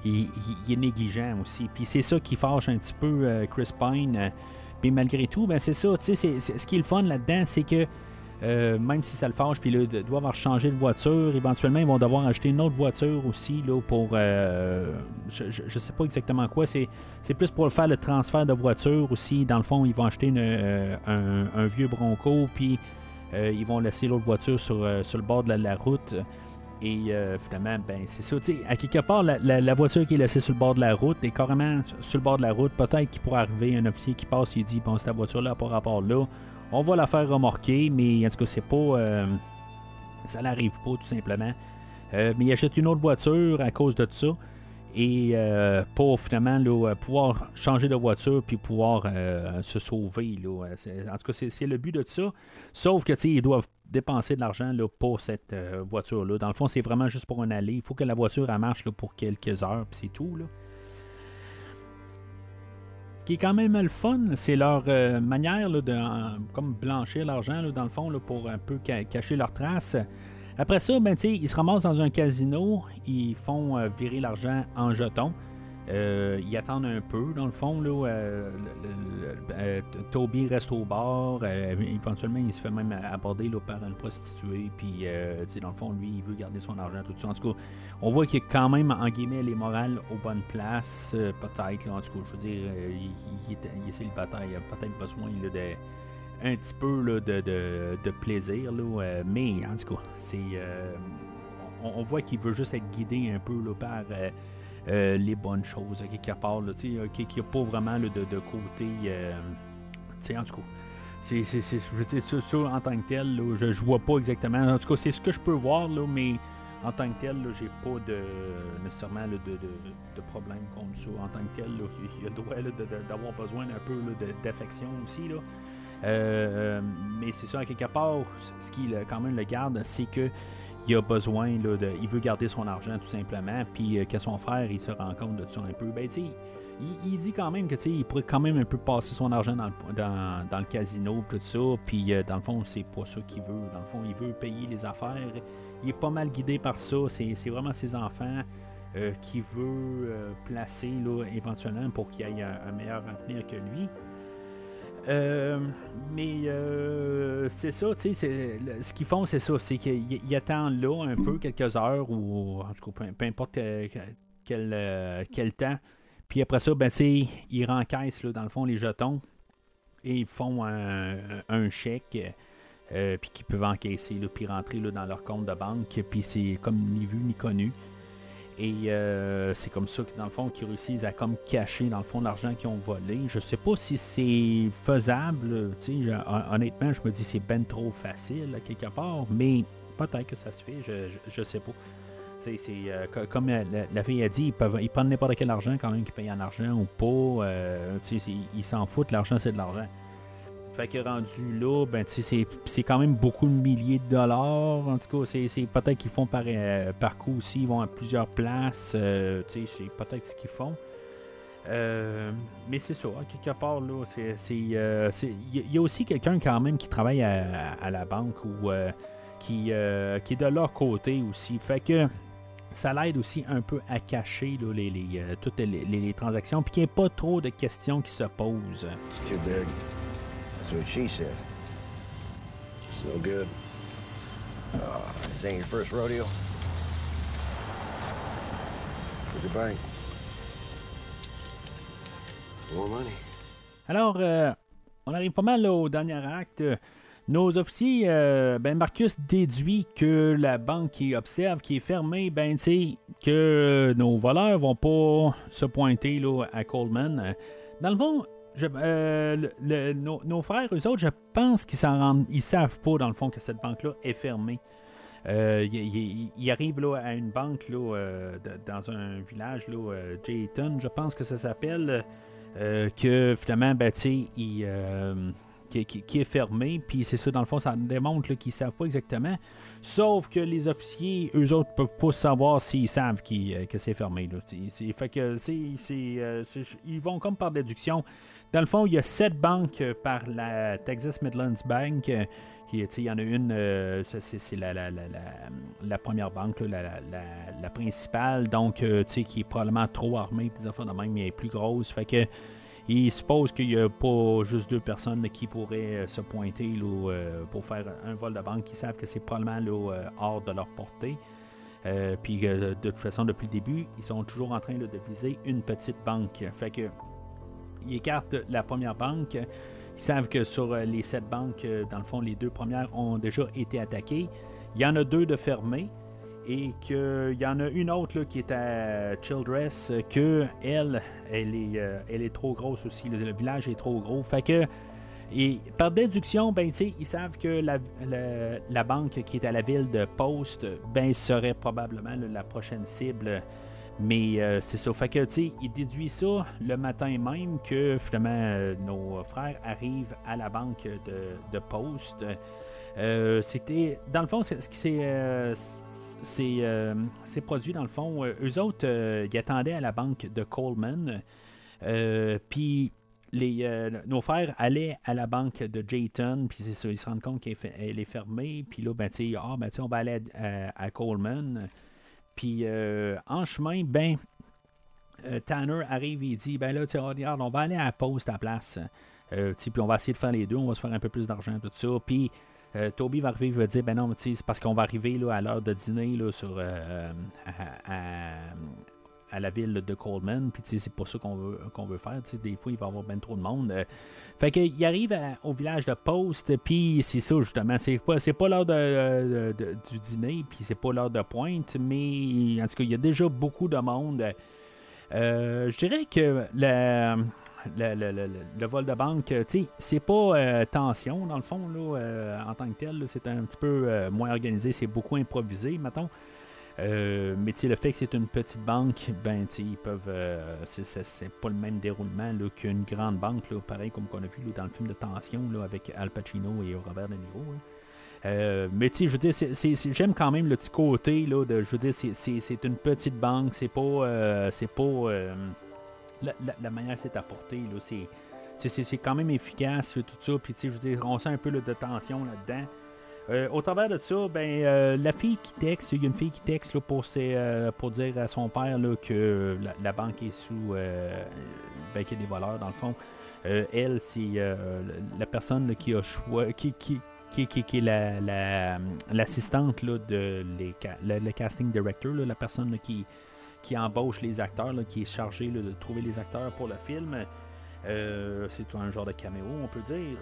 il, est négligent aussi. Puis c'est ça qui fâche un petit peu Chris Pine. Puis malgré tout, ben c'est ça, tu sais, ce qui est le fun là-dedans, c'est que Euh, même si ça le fâche, puis là, ils doivent avoir changé de voiture. Éventuellement, ils vont devoir acheter une autre voiture aussi là, pour. Euh, je, je, sais pas exactement quoi. C'est, plus pour faire le transfert de voiture aussi. Dans le fond, ils vont acheter euh, un, vieux Bronco, puis ils vont laisser l'autre voiture sur, sur le bord de la, route. Et finalement, ben, c'est ça. à quelque part, la, la, voiture qui est laissée sur le bord de la route est carrément sur le bord de la route. Peut-être qu'il pourrait arriver un officier qui passe et dit Bon, cette voiture-là par rapport là on va la faire remorquer, mais en tout cas, c'est pas. Euh, ça n'arrive pas, tout simplement. Euh, mais il achète une autre voiture à cause de ça. Et euh, pour finalement pouvoir changer de voiture puis pouvoir se sauver. en tout cas, c'est le but de ça. Sauf que ils doivent dépenser de l'argent pour cette voiture-là. Dans le fond, c'est vraiment juste pour un aller. Il faut que la voiture marche pour quelques heures, puis c'est tout. Là. Ce qui est quand même le fun, c'est leur euh, manière de comme blanchir l'argent, dans le fond, pour un peu cacher leurs traces. Après ça, ben, ils se ramassent dans un casino, ils font euh, virer l'argent en jetons. Euh, ils attendent un peu, dans le fond. Là, euh, euh, Toby reste au bar. éventuellement, il se fait même aborder par une prostituée. Puis, dans le fond, lui, il veut garder son argent, tout ça. En tout cas, on voit qu'il est quand même, en guillemets, les morales aux bonnes places. peut-être, en tout cas, je veux dire, il, est, célibataire. Il a peut-être besoin de un petit peu de, plaisir. Là, mais en tout cas, c'est, on, voit qu'il veut juste être guidé un peu là, par euh, les bonnes choses, quelque part, là, qu'il n'y a pas vraiment de, côté. Euh, en tout cas. C'est, je ça, en tant que tel, je, ne vois pas exactement. En tout cas, c'est ce que je peux voir, là, mais en tant que tel, j'ai pas de nécessairement de, de, problème contre ça. En tant que tel, il y a droit d'avoir besoin un peu d'affection aussi. Là. Euh, mais c'est ça, à quelque part, ce qui quand même le garde, c'est que il a besoin, de, il veut garder son argent tout simplement, puis euh, que son frère, il se rend compte de ça un peu. Ben, il, dit quand même que il pourrait quand même un peu passer son argent dans le, dans, le casino, tout ça, puis euh, dans le fond, c'est pas ça qu'il veut. Dans le fond, il veut payer les affaires. Il est pas mal guidé par ça. C'est vraiment ses enfants euh, qu'il veut placer là, éventuellement pour qu'il ait un meilleur avenir que lui. Euh, mais euh, c'est ça, tu sais, ce qu'ils font, c'est ça, c'est qu'ils attendent là un peu, quelques heures, ou en tout cas, peu, importe quel, euh, quel, temps. Puis après ça, ben, tu ils rencaissent, là, dans le fond, les jetons, et ils font un, chèque, puis qu'ils peuvent encaisser, puis rentrer là, dans leur compte de banque, puis c'est comme ni vu ni connu. Et euh, c'est comme ça que dans le fond qu'ils réussissent à comme cacher dans le fond l'argent qu'ils ont volé. Je sais pas si c'est faisable. honnêtement, je me dis c'est ben trop facile quelque part, mais peut-être que ça se fait. Je, je, sais pas. C'est, euh, comme la, fille a dit, ils, peuvent, ils prennent n'importe quel argent quand même qu'ils payent en argent ou pas. Euh, ils s'en foutent, l'argent c'est de l'argent. Fait que rendu là, ben, c'est, quand même beaucoup de milliers de dollars. En tout cas, c'est, peut-être qu'ils font par, euh, coup aussi, ils vont à plusieurs places. Euh, c'est peut-être ce qu'ils font. Euh, mais c'est ça, à quelque part, là, c'est. Il y, a aussi quelqu'un quand même qui travaille à, la banque ou qui, qui est de leur côté aussi. Fait que ça l'aide aussi un peu à cacher les, les, toutes les, les, transactions, puis qu'il n'y ait pas trop de questions qui se posent. That's what she said. It's no good. Uh, this ain't your first rodeo. Look your bank? More money. Alors, euh, on arrive pas mal au dernier acte. Nos officiers, euh, ben Marcus déduit que la banque qui observe, qui est fermée, ben tu sais, que nos voleurs vont pas se pointer là, à Coleman. Dans le fond, euh, nos, frères, eux autres, je pense qu'ils s'en rendent, ils savent pas dans le fond que cette banque-là est fermée. Euh, là, à une banque là, euh, dans un village, là, Jayton, je pense que ça s'appelle, que finalement, ben, il, qui, est fermé. Puis c'est ça, dans le fond, ça démontre qu'ils savent pas exactement. Sauf que les officiers, eux autres, peuvent pas savoir s'ils savent que c'est fermé. Ils vont comme par déduction. Dans le fond, il y a sept banques euh, par la Texas Midlands Bank. Euh, il y en a une, euh, c'est la, première banque, la, principale, donc qui est probablement trop armée, des affaires de même, mais elle est plus grosse. Fait que il suppose qu'il n'y a pas juste deux personnes qui pourraient se pointer pour faire un vol de banque. Ils savent que c'est probablement hors de leur portée. puis de toute façon, depuis le début, ils sont toujours en train de viser une petite banque. Fait que ils écartent la première banque. Ils savent que sur les sept banques, dans le fond, les deux premières ont déjà été attaquées. Il y en a deux de fermées et qu'il y en a une autre qui est à Childress, que elle, elle est, euh, elle est trop grosse aussi. Le, village est trop gros. Fait que, et par déduction, ben, ils savent que la, la, banque qui est à la ville de Post ben, serait probablement la prochaine cible. Mais euh, c'est ça. Fait ils déduisent ça le matin même que, finalement, euh, nos frères arrivent à la banque de, de Post. C'était, dans le fond, ce qui s'est euh, c'est produit dans le fond. Euh, eux autres, euh, ils attendaient à la banque de Coleman. Puis nos frères allaient à la banque de Jayton, puis c'est ça, ils se rendent compte qu'elle est fermée, puis là, ben, ah, ben, on va aller à, Coleman. Puis en chemin, ben, Tanner arrive et dit, ben là, tu regarde, on va aller à la à la place. puis on va essayer de faire les deux, on va se faire un peu plus d'argent, tout ça. Puis euh, Toby va arriver, il va dire ben non, c'est parce qu'on va arriver là, à l'heure de dîner là, sur, euh, à, la ville de Coleman, puis c'est pas ça qu'on veut, qu'on veut faire. Des fois, il va y avoir bien trop de monde. Euh. fait qu'il arrive au village de Post, puis c'est ça justement, c'est pas, c'est pas l'heure du dîner, puis c'est pas l'heure de pointe, mais en tout cas, il y a déjà beaucoup de monde. je dirais que la le, vol de banque, c'est pas euh, tension dans le fond, là, euh, en tant que tel. C'est un petit peu euh, moins organisé, c'est beaucoup improvisé, mettons. Mais le fait que c'est une petite banque, ben ils peuvent. c'est pas le même déroulement qu'une grande banque, là, pareil comme qu'on a vu dans le film de tension là, avec Al Pacino et Robert De Niro. mais tu sais, je veux dire, j'aime quand même le petit côté là, de, je veux dire, c'est une petite banque, c'est pas, c'est pas la, manière que c'est apporté, là, c'est, c'est, quand même efficace, tout ça. Puis, je veux dire, on sent un peu de tension là-dedans. Euh, au travers de ça, ben, euh, la fille qui texte, il y a une fille qui texte là, pour, euh, dire à son père là, que la, banque est sous. ben, qu'il y a des voleurs, dans le fond. elle, c'est la personne qui a choisi. Qui, qui, qui, qui, est la, l'assistante de les, le casting director, la personne qui, qui embauche les acteurs, qui est chargé de trouver les acteurs pour le film. C'est un genre de caméo, on peut dire.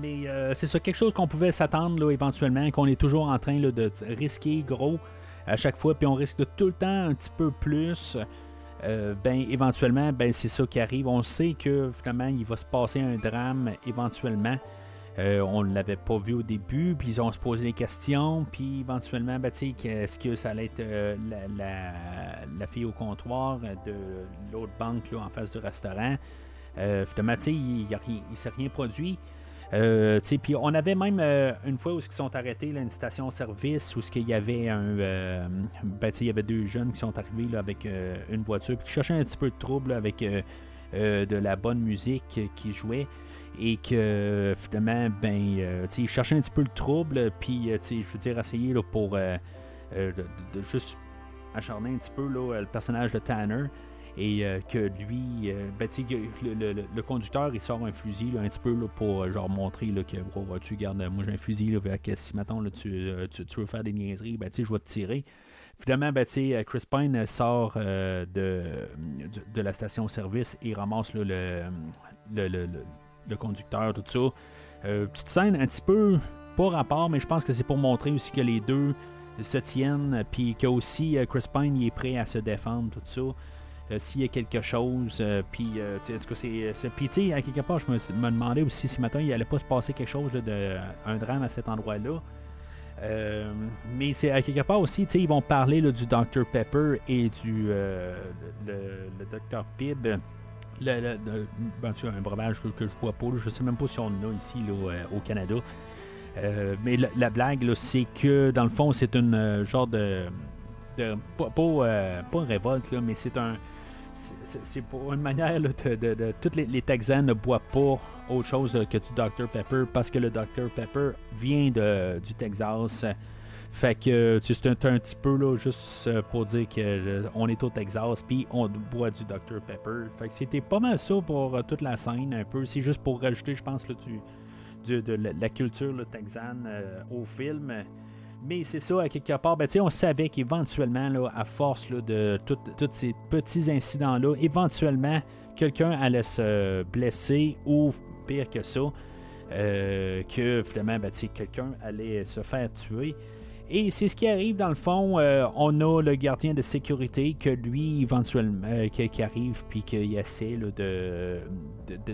Mais euh, c'est ça, quelque chose qu'on pouvait s'attendre éventuellement, qu'on est toujours en train de risquer gros à chaque fois, puis on risque tout le temps un petit peu plus. Euh, ben éventuellement, ben c'est ça qui arrive. On sait que finalement il va se passer un drame éventuellement. Euh, on ne l'avait pas vu au début, puis ils ont se posé des questions, puis éventuellement, ben, est-ce que ça allait être euh, la, fille au comptoir de l'autre banque là, en face du restaurant? Finalement, il ne s'est rien produit. Euh, puis on avait même une fois où ils sont arrêtés, une station-service, où il y avait un, ben, il y avait deux jeunes qui sont arrivés là, avec une voiture, puis qui cherchaient un petit peu de trouble avec de la bonne musique qui jouait et que finalement, ben, euh, il cherchait un petit peu le trouble, puis euh, je veux dire, essayer là, pour euh, de, juste acharner un petit peu là, le personnage de Tanner. Et que lui, ben, le, le, conducteur, il sort un fusil un petit peu là, pour genre montrer là, que tu gardes, moi j'ai un fusil, là, que si maintenant là, tu, tu, veux faire des niaiseries, ben, je vais te tirer. Finalement, ben, Chris Pine sort de, de, la station-service et ramasse le, le, conducteur, tout ça. Euh, petite scène un petit peu pas rapport, mais je pense que c'est pour montrer aussi que les deux se tiennent, puis que aussi euh, Chris Pine est prêt à se défendre, tout ça. Euh, s'il y a quelque chose, puis tu sais, c'est. Puis tu sais, à quelque part, je me, demandais aussi si maintenant il allait pas se passer quelque chose de un drame à cet endroit-là. mais c'est à quelque part aussi, tu ils vont parler du Dr Pepper et du le, le Dr Pibb le, ben, un breuvage que, je bois pas. Je sais même pas si on en a ici euh, au Canada. Euh, mais la, blague, c'est que dans le fond, c'est une euh, genre de. pas, pas, une révolte, là, mais c'est un. C'est pour une manière de, Tous les, Texans ne boivent pas autre chose que du Dr Pepper parce que le Dr Pepper vient du Texas. Fait que c'est un, un, petit peu là, juste pour dire qu'on est au Texas, puis on boit du Dr Pepper. Fait que c'était pas mal ça pour toute la scène, un peu. C'est juste pour rajouter, je pense, là, du, de la, culture texane au film. Mais c'est ça, à quelque part, ben, on savait qu'éventuellement, à force de tous ces petits incidents-là, éventuellement, quelqu'un allait se blesser ou pire que ça, euh, que finalement, ben, quelqu'un allait se faire tuer. Et c'est ce qui arrive dans le fond. Euh, on a le gardien de sécurité que lui, éventuellement, euh, qui, arrive puis qui essaie de,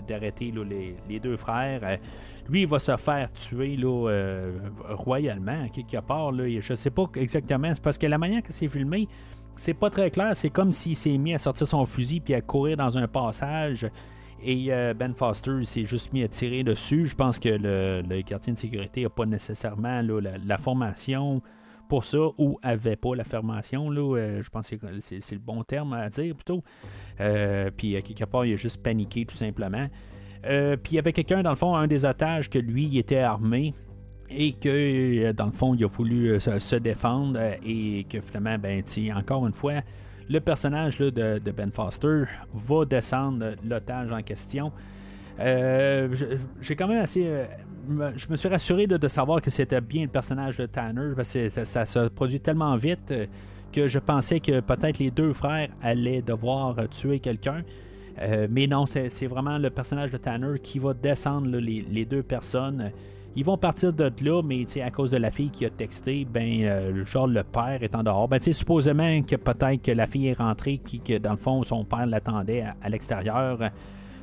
d'arrêter les, deux frères. Lui, il va se faire tuer là, royalement, quelque part. Là, je sais pas exactement. C'est parce que la manière que c'est filmé, c'est pas très clair. C'est comme s'il s'est mis à sortir son fusil puis à courir dans un passage. Et euh, Ben Foster s'est juste mis à tirer dessus. Je pense que le, gardien de sécurité n'a pas nécessairement la, formation pour ça ou avait pas la formation. Euh, je pense que c'est, le bon terme à dire plutôt. Euh, puis à quelque part, il a juste paniqué tout simplement. Puis il y avait quelqu'un, dans le fond, un des otages, que lui, était armé et que dans le fond il a voulu se, défendre et que finalement ben encore une fois le personnage de, Ben Foster va descendre l'otage en question. Euh, j'ai quand même assez. Euh, je me suis rassuré de, savoir que c'était bien le personnage de Tanner parce que ça, se produit tellement vite euh, que je pensais que peut-être les deux frères allaient devoir tuer quelqu'un. Mais non, c'est vraiment le personnage de Tanner qui va descendre les, deux personnes. Ils vont partir de là, mais à cause de la fille qui a texté, ben, euh, genre le père est en dehors. Ben, supposément que peut-être que la fille est rentrée, qui, que dans le fond, son père l'attendait à, l'extérieur.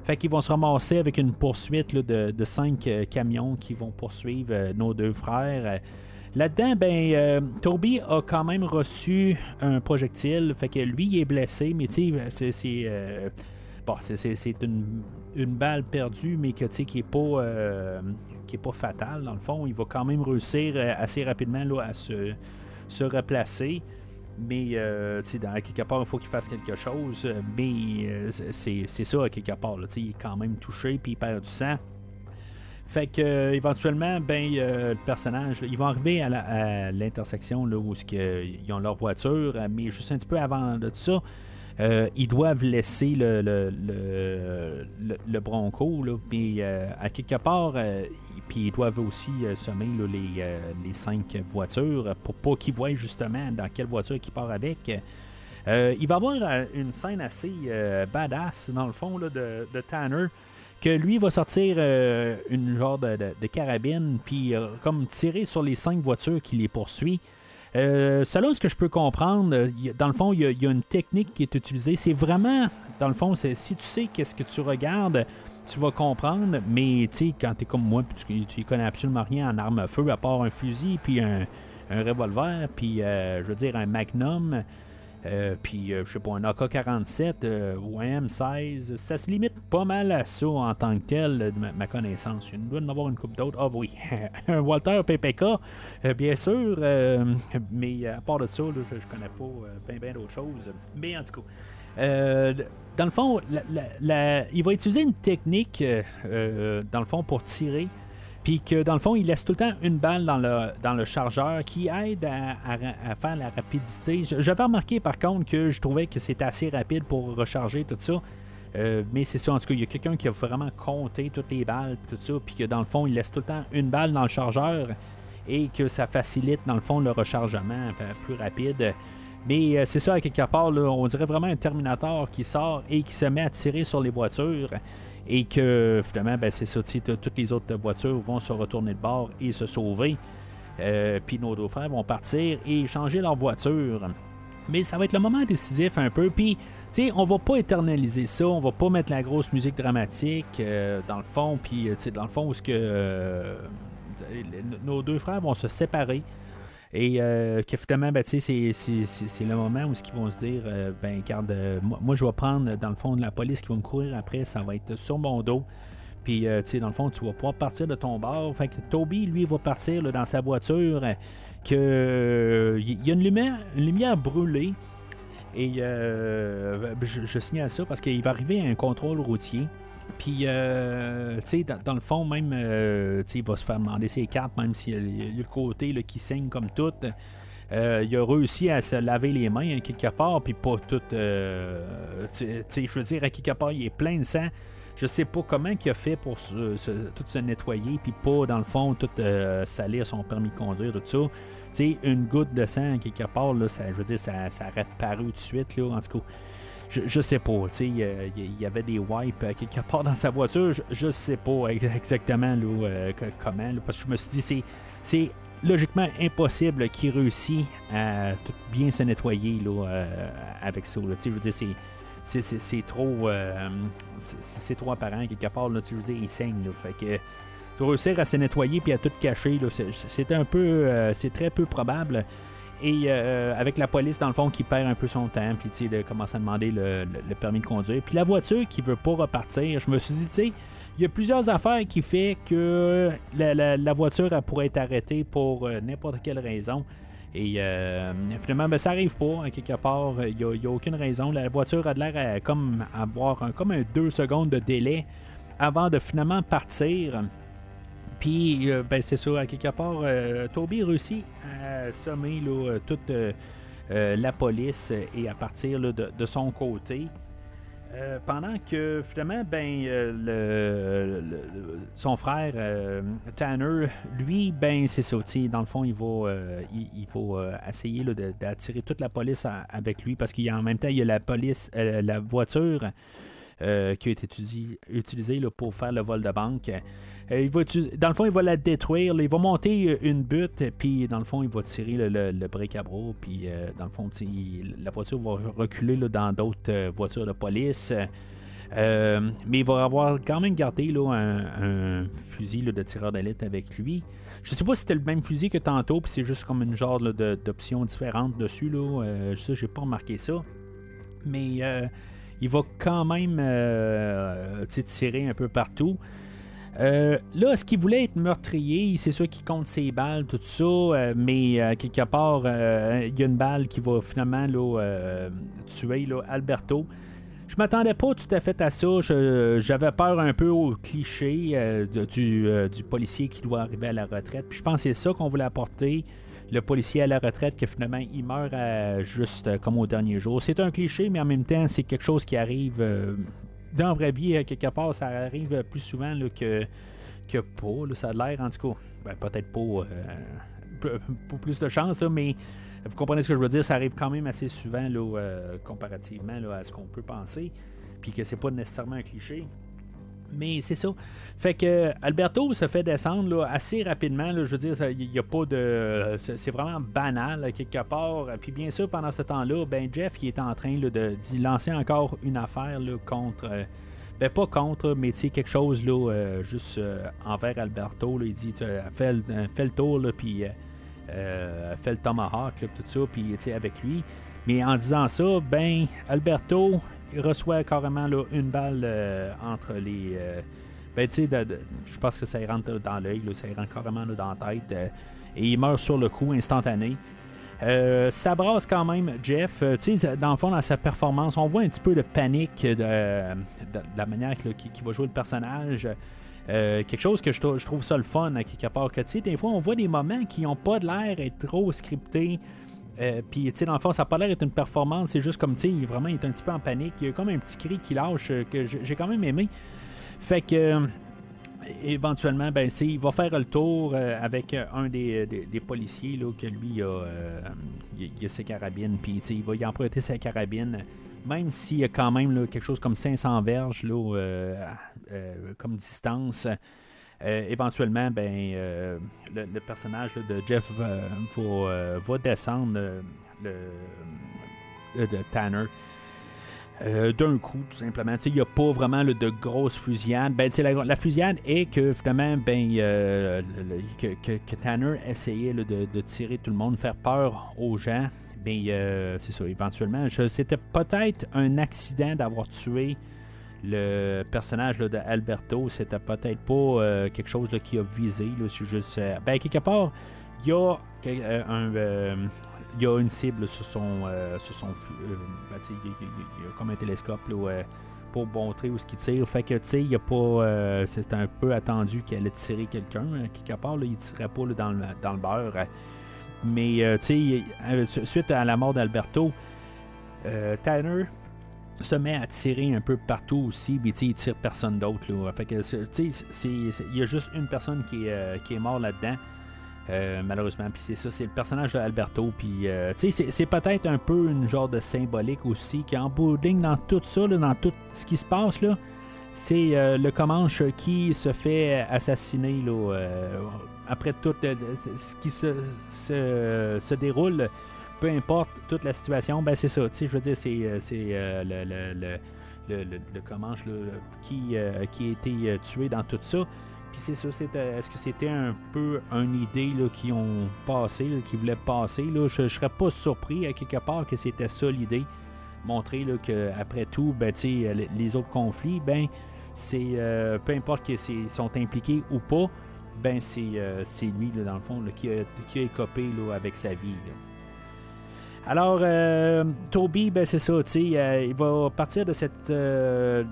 Fait qu'ils vont se ramasser avec une poursuite de, cinq euh, camions qui vont poursuivre euh, nos deux frères. Là-dedans, ben, Toby a quand même reçu un projectile. Fait que lui, il est blessé, mais tu sais, c'est. C'est une, balle perdue, mais qui n'est pas, est pas fatal, dans le fond. Il va quand même réussir euh, assez rapidement là, à se, replacer. Mais euh, à quelque part, il faut qu'il fasse quelque chose. Mais euh, c'est, ça, à quelque part. Là, il est quand même touché puis il perd du sang. Fait que éventuellement, ben le personnage, ils vont arriver à, l'intersection où ils ont leur voiture, mais juste un petit peu avant de ça, ils doivent laisser le, Bronco, là, puis à quelque part, puis ils doivent aussi euh, semer les, euh, cinq voitures pour pas qu'ils voient justement dans quelle voiture ils part avec. Euh, il va y avoir une scène assez badass, dans le fond, de, de, Tanner, que lui va sortir une genre de, carabine, puis comme tirer sur les cinq voitures qui les poursuit. Euh, selon ce que je peux comprendre, dans le fond, il y, a, une technique qui est utilisée. C'est vraiment, dans le fond, c'est si tu sais qu'est-ce que tu regardes, tu vas comprendre, mais tu sais, quand tu es comme moi, tu, tu connais absolument rien en arme à feu, à part un fusil, puis un, revolver, puis euh, je veux dire un magnum, euh, puis euh, je sais pas, un AK-47 ou un M16, ça se limite pas mal à ça en tant que tel, de ma, connaissance. Il doit en avoir une coupe d'autres. Ah oui, un Walter PPK, bien sûr, mais à part de ça, je, je connais pas bien, bien d'autres choses. Mais en tout cas. Euh, dans le fond, il va utiliser une technique, euh, euh, dans le fond, pour tirer. Puis que dans le fond, il laisse tout le temps une balle dans le, dans le chargeur qui aide à, faire la rapidité. J'avais remarqué par contre que je trouvais que c'était assez rapide pour recharger tout ça. mais c'est ça, en tout cas, il y a quelqu'un qui a vraiment compté toutes les balles, tout ça, puis que dans le fond, il laisse tout le temps une balle dans le chargeur et que ça facilite, dans le fond, le rechargement plus rapide. Mais euh, c'est ça, à quelque part, on dirait vraiment un Terminator qui sort et qui se met à tirer sur les voitures. Et que finalement, ben, c'est ça, toutes les autres voitures vont se retourner de bord et se sauver. Euh, puis nos deux frères vont partir et changer leur voiture. Mais ça va être le moment décisif un peu. Puis, tu sais, on va pas éternaliser ça. On va pas mettre la grosse musique dramatique euh, dans le fond. Puis, dans le fond, où ce que nos deux frères vont se séparer. Et euh, finalement, ben, c'est, le moment où ils vont se dire euh, ben, garde, euh, moi, je vais prendre dans le fond de la police qui va me courir après, ça va être sur mon dos. Puis, euh, dans le fond, tu vas pouvoir partir de ton bord. Fait que Toby, lui, va partir dans sa voiture. que il y a une lumière, une lumière brûlée. Et je, je, signale ça parce qu'il va arriver à un contrôle routier. Puis, euh, tu sais, dans, le fond, même, euh, tu sais, il va se faire demander ses cartes, même s'il y, a- le côté là, qui saigne comme tout. Euh, il a réussi à se laver les mains hein, quelque part, puis pas tout. euh, tu sais, je veux dire, à quelque part, il est plein de sang. Je sais pas comment il a fait pour tout se nettoyer, puis pas, dans le fond, tout salir son permis de conduire, tout ça. Tu sais, une goutte de sang quelque part, là, ça, je veux dire, ça, ça aurait paru tout de suite, là, en tout cas. Je, sais pas, tu sais, il y- avait des wipes euh, quelque part dans sa voiture, je, sais pas ex- exactement euh, comment, parce que je me suis dit, c'est, c'est logiquement impossible qu'il réussisse à tout bien se nettoyer euh, avec ça. je veux dire, c'est, trop, c'est, trop apparent quelque part, là, je veux il saigne, là, fait que réussir à se nettoyer puis à tout cacher, c'est, un peu, c'est très peu probable. Et euh, avec la police, dans le fond, qui perd un peu son temps, puis tu sais, de commencer à demander le, permis de conduire. Puis la voiture qui veut pas repartir, je me suis dit, tu sais, il y a plusieurs affaires qui fait que la, voiture pourrait être arrêtée pour euh, n'importe quelle raison. Et euh, finalement, ben, ça arrive pas, à quelque part. Il n'y a, aucune raison. La voiture a de l'air à comme avoir comme un deux secondes de délai avant de finalement partir. Puis, euh, ben, c'est ça, à quelque part, euh, Toby réussit à sommer euh, toute la police et à partir de, son côté. Pendant que finalement, ben, le- son frère Tanner, lui, ben, c'est ça. Dans le fond, il va, il, essayer d'attirer toute la police avec lui parce qu'en même temps, il y a la police, la voiture euh, qui a été utilisée utilisée, là, pour faire le vol de banque. Euh, il va dans le fond, il va la détruire. il va monter euh, une butte, puis dans le fond, il va tirer le, le, bric à bras. Puis dans le fond, sais, la voiture va reculer là, dans d'autres voitures de police. Mais il va avoir quand même gardé là, un, fusil de tireur d'élite avec lui. Je sais pas si c'était le même fusil que tantôt, puis c'est juste comme une genre d'option différente dessus. Là. Euh, ça, j'ai pas remarqué ça. Mais euh, il va quand même euh, tirer un peu partout. Euh, là, ce qu'il voulait être meurtrier, c'est sûr qu'il compte ses balles, tout ça, euh, mais quelque part, il y a une balle qui va finalement tuer Alberto. Je m'attendais pas tout à fait à ça. J'avais peur un peu au cliché du policier qui doit arriver à la retraite. Puis je pense que c'est ça qu'on voulait apporter. Le policier à la retraite, que finalement il meurt juste euh, comme au dernier jour. C'est un cliché, mais en même temps, c'est quelque chose qui arrive euh, dans la vraie vie, euh, quelque part. Ça arrive plus souvent que, que pas. ça a l'air, en tout cas. Ben, peut-être pas pour plus de chance, mais vous comprenez ce que je veux dire, ça arrive quand même assez souvent comparativement à ce qu'on peut penser, puis que c'est pas nécessairement un cliché. Mais c'est ça. Fait que Alberto se fait descendre assez rapidement. là. je veux dire, il a pas de. C'est vraiment banal quelque part. Puis bien sûr, pendant ce temps-là, ben Jeff il est en train de lancer encore une affaire contre. euh, ben pas contre, mais tu quelque chose là, euh, juste euh, envers Alberto. il dit fais, le- fais tour, puis fait le tomahawk, tout ça, puis avec lui. Mais en disant ça, ben, Alberto il reçoit carrément une balle euh, entre les. euh, ben, tu sais, je pense que ça rentre dans l'œil, ça rentre carrément dans la tête. euh, et il meurt sur le coup, instantané. Ça brasse quand même Jeff. Tu sais, dans le fond, dans sa performance, on voit un petit peu de panique de, la manière qu'il qu'il va jouer le personnage. Quelque chose que je, trou- je trouve ça le fun à quelque part. Que des fois, on voit des moments qui n'ont pas l'air être trop scriptés. Euh, Puis, tu sais, dans le fond, ça n'a pas l'air d'être une performance. C'est juste comme, tu sais, vraiment, il est un petit peu en panique. Il y a comme un petit cri qui lâche euh, que j'ai quand même aimé. Fait que. euh, éventuellement, ben, il va faire le tour euh, avec un des, policiers là, que lui il a, il, a ses carabines, puis il va y emprunter sa carabine, même s'il y a quand même là, quelque chose comme 500 verges là, comme distance. Euh, éventuellement, ben, euh, le, personnage de Jeff euh, va, descendre le, de Tanner. D'un coup, tout simplement. Il n'y a pas vraiment de grosses fusillades. Ben, la, la fusillade est que finalement, ben, que, que- Tanner essayait de, de tirer tout le monde, faire peur aux gens. Ben, c'est ça, éventuellement. C'était peut-être un accident d'avoir tué le personnage là, de Alberto. C'était peut-être pas euh, quelque chose qui a visé. C'est juste, euh, ben, quelque part, il y a quel- euh, il y a une cible sur son, sur son il il a- comme un télescope pour montrer où ce qu'il tire. Fait que, tu sais, il a pas. c'est un peu attendu qu'il allait tirer quelqu'un. hein, quelque part, il tirait pas dans, le, dans le beurre. euh. Mais, tu sais, suite à la mort d'Alberto, Tanner se met à tirer un peu partout aussi, sais, il tire personne d'autre. il y a juste une personne qui est, euh, qui est mort là-dedans. euh, malheureusement, puis c'est ça, c'est le personnage d'Alberto. Puis, euh, c'est- peut-être un peu une genre de symbolique aussi, qu'en bout de ligne, dans tout ça, dans tout ce qui se passe, là, c'est le Comanche qui se fait assassiner là, après tout ce qui se, se, se déroule, peu importe toute la situation, ben c'est ça. Je veux dire, c'est, euh, euh, le, le, le, le, là, qui, euh, qui a été tué dans tout ça. Puis c'est ça, est-ce que c'était un peu une idée là, qui ont passé, qui voulaient passer? Là? Je, je serais pas surpris à quelque part que c'était ça l'idée. Montrer là, que après tout, ben, les- autres conflits, ben, c'est peu importe qu'ils sont impliqués ou pas, ben c'est c'est lui, là, dans le fond, là, qui, a, qui a écopé là, avec sa vie. Alors, euh, Toby, ben c'est ça, euh, il va partir de cette. euh,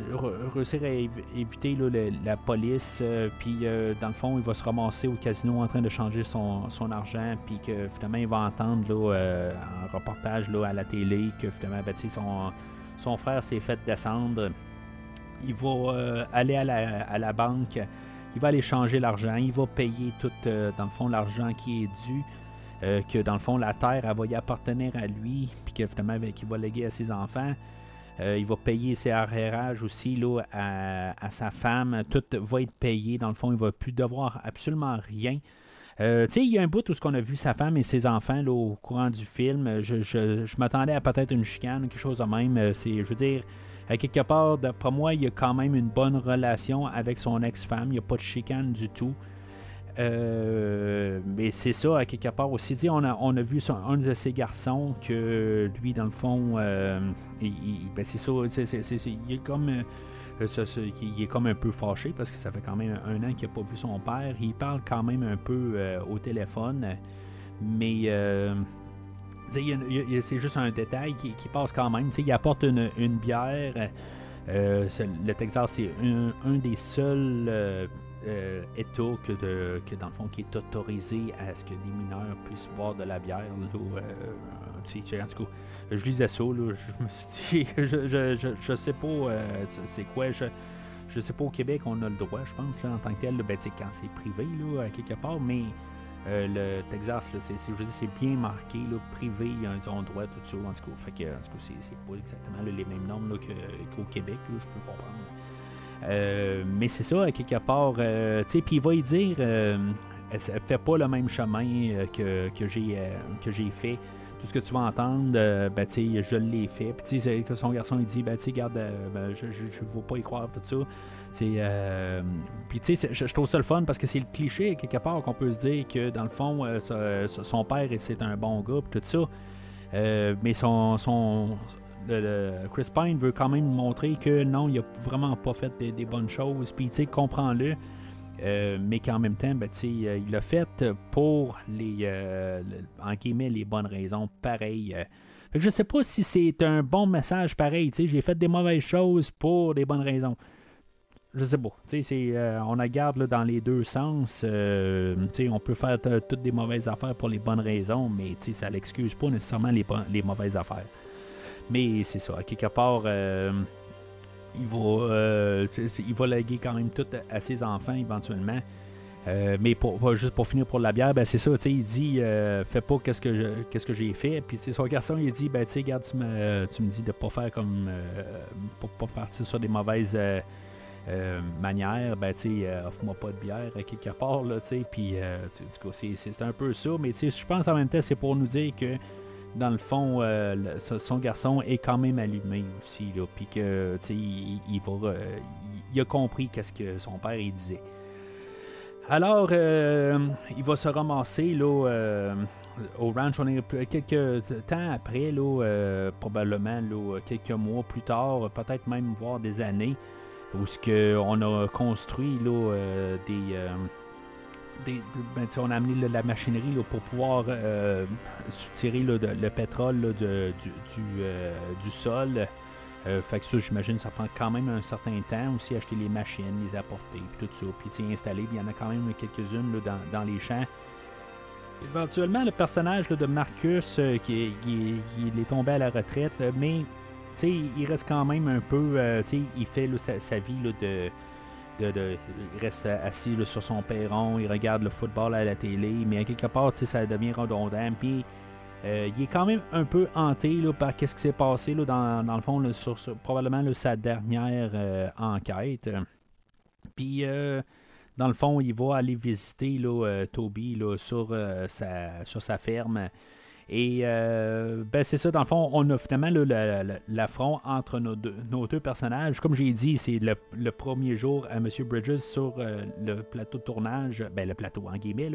réussir à év- éviter la police, euh, puis euh, dans le fond, il va se ramasser au casino en train de changer son, argent, puis que finalement, il va entendre là, un reportage à la télé que finalement, ben, son, son frère s'est fait descendre. Il va aller à la, à la banque, il va aller changer l'argent, il va payer tout, dans le fond, l'argent qui est dû. Euh, que dans le fond, la terre, elle va y appartenir à lui, puis que finalement, qu'il va léguer à ses enfants. Euh, il va payer ses arrérages aussi là, à, sa femme. Tout va être payé. Dans le fond, il va plus devoir absolument rien. Euh, tu sais, il y a un bout où ce qu'on a vu sa femme et ses enfants là, au courant du film. Je, je- je m'attendais à peut-être une chicane, quelque chose de même. Euh, C'est, je veux dire, à quelque part, d'après moi, il y a quand même une bonne relation avec son ex-femme. Il n'y a pas de chicane du tout. Euh, mais c'est ça, à quelque part aussi. Dit, on, a, on a vu un de ses garçons que lui, dans le fond, euh, il, ben, c'est ça. il, est comme, euh, il est comme un peu fâché parce que ça fait quand même un an qu'il n'a pas vu son père. Il parle quand même un peu au téléphone. Mais. c'est juste un détail qui, passe quand même. Il apporte une, une bière. Le Texas, c'est un des seuls euh, États que, de- que, dans le fond, qui est autorisé à ce que des mineurs puissent boire de la bière. Là, euh, en tout cas, je lisais ça. Je me suis dit, je, sais pas euh, c'est quoi. Je, je sais pas au Québec, on a le droit, je pense, en tant que tel, ben, quand c'est privé, quelque part, mais euh, le Texas, c'est, je dire, c'est bien marqué, privé, ils ont droit, tout ça, en tout cas. Fait que, en tout cas, c'est, pas exactement les mêmes normes qu'au Québec, je peux comprendre. Euh, mais c'est ça, quelque part, euh, tu sais, puis il va y dire, euh, elle, elle fait pas le même chemin euh, que, que j'ai, euh, fait. Tout ce que tu vas entendre, euh, ben, je l'ai fait. Puis, que son garçon, il dit, ben, garde, euh, ben, je ne veux pas y croire, tout ça. Euh, puis, je, trouve ça le fun parce que c'est le cliché, quelque part, qu'on peut se dire que, dans le fond, euh, son père, c'est un bon gars, tout ça. Euh, mais son, son Chris Pine veut quand même montrer que non, il a vraiment pas fait des, bonnes choses. Puis, tu sais, comprends-le. Euh, mais qu'en même temps, ben, euh, il l'a fait pour les, euh, les bonnes raisons, pareil. je sais pas si c'est un bon message pareil. J'ai fait des mauvaises choses pour des bonnes raisons. Je sais pas. on la garde là, dans les deux sens. euh, on peut faire toutes des mauvaises affaires pour les bonnes raisons, mais ça l'excuse pas nécessairement les mauvaises affaires. Mais c'est ça. À quelque part, euh, il va, euh, il va léguer quand même tout à ses enfants éventuellement. Euh, mais juste pour finir pour la bière, ben c'est ça, il dit euh, fais pas qu'est-ce que je- qu'est-ce que j'ai fait. Puis son garçon il dit ben regarde, tu me, dis de pas faire comme euh, pour pas partir sur des mauvaises manières, ben tu offre-moi pas de bière à quelque part là, tu sais, puis du coup c'est, un peu ça, mais je pense en même temps c'est pour nous dire que dans le fond, euh, son- garçon est quand même allumé aussi, puis que, euh, il, a compris qu'est-ce que son père disait. Alors, euh, il va se ramasser au ranch. On quelques temps après, probablement quelques mois plus tard, peut-être même voire des années, où ce on a construit des, ben, on a amené la machinerie pour pouvoir euh, soutirer le pétrole de- euh, du sol. Euh, fait que ça, j'imagine, ça prend quand même un certain temps aussi acheter les machines, les apporter, puis tout ça, puis s'y installer. Il y en a quand même quelques-unes dans, dans les champs. Éventuellement, le personnage de Marcus, euh, qui, il est tombé à la retraite, euh, mais il reste quand même un peu. il fait sa, sa vie de, de, Il reste assis sur son perron, il regarde le football à la télé, mais quelque part, ça devient redondant. Puis euh, il est quand même un peu hanté là, par qu'est-ce qui s'est passé là, dans, le fond, probablement sa dernière euh, enquête. Puis. euh, dans le fond, il va aller visiter Toby sur sa ferme. Et euh, ben c'est ça, dans le fond, on a finalement l'affront entre nos deux, nos deux personnages. Comme j'ai dit, c'est le, le premier jour à M. Bridges sur euh, le plateau de tournage, ben le plateau en guillemets.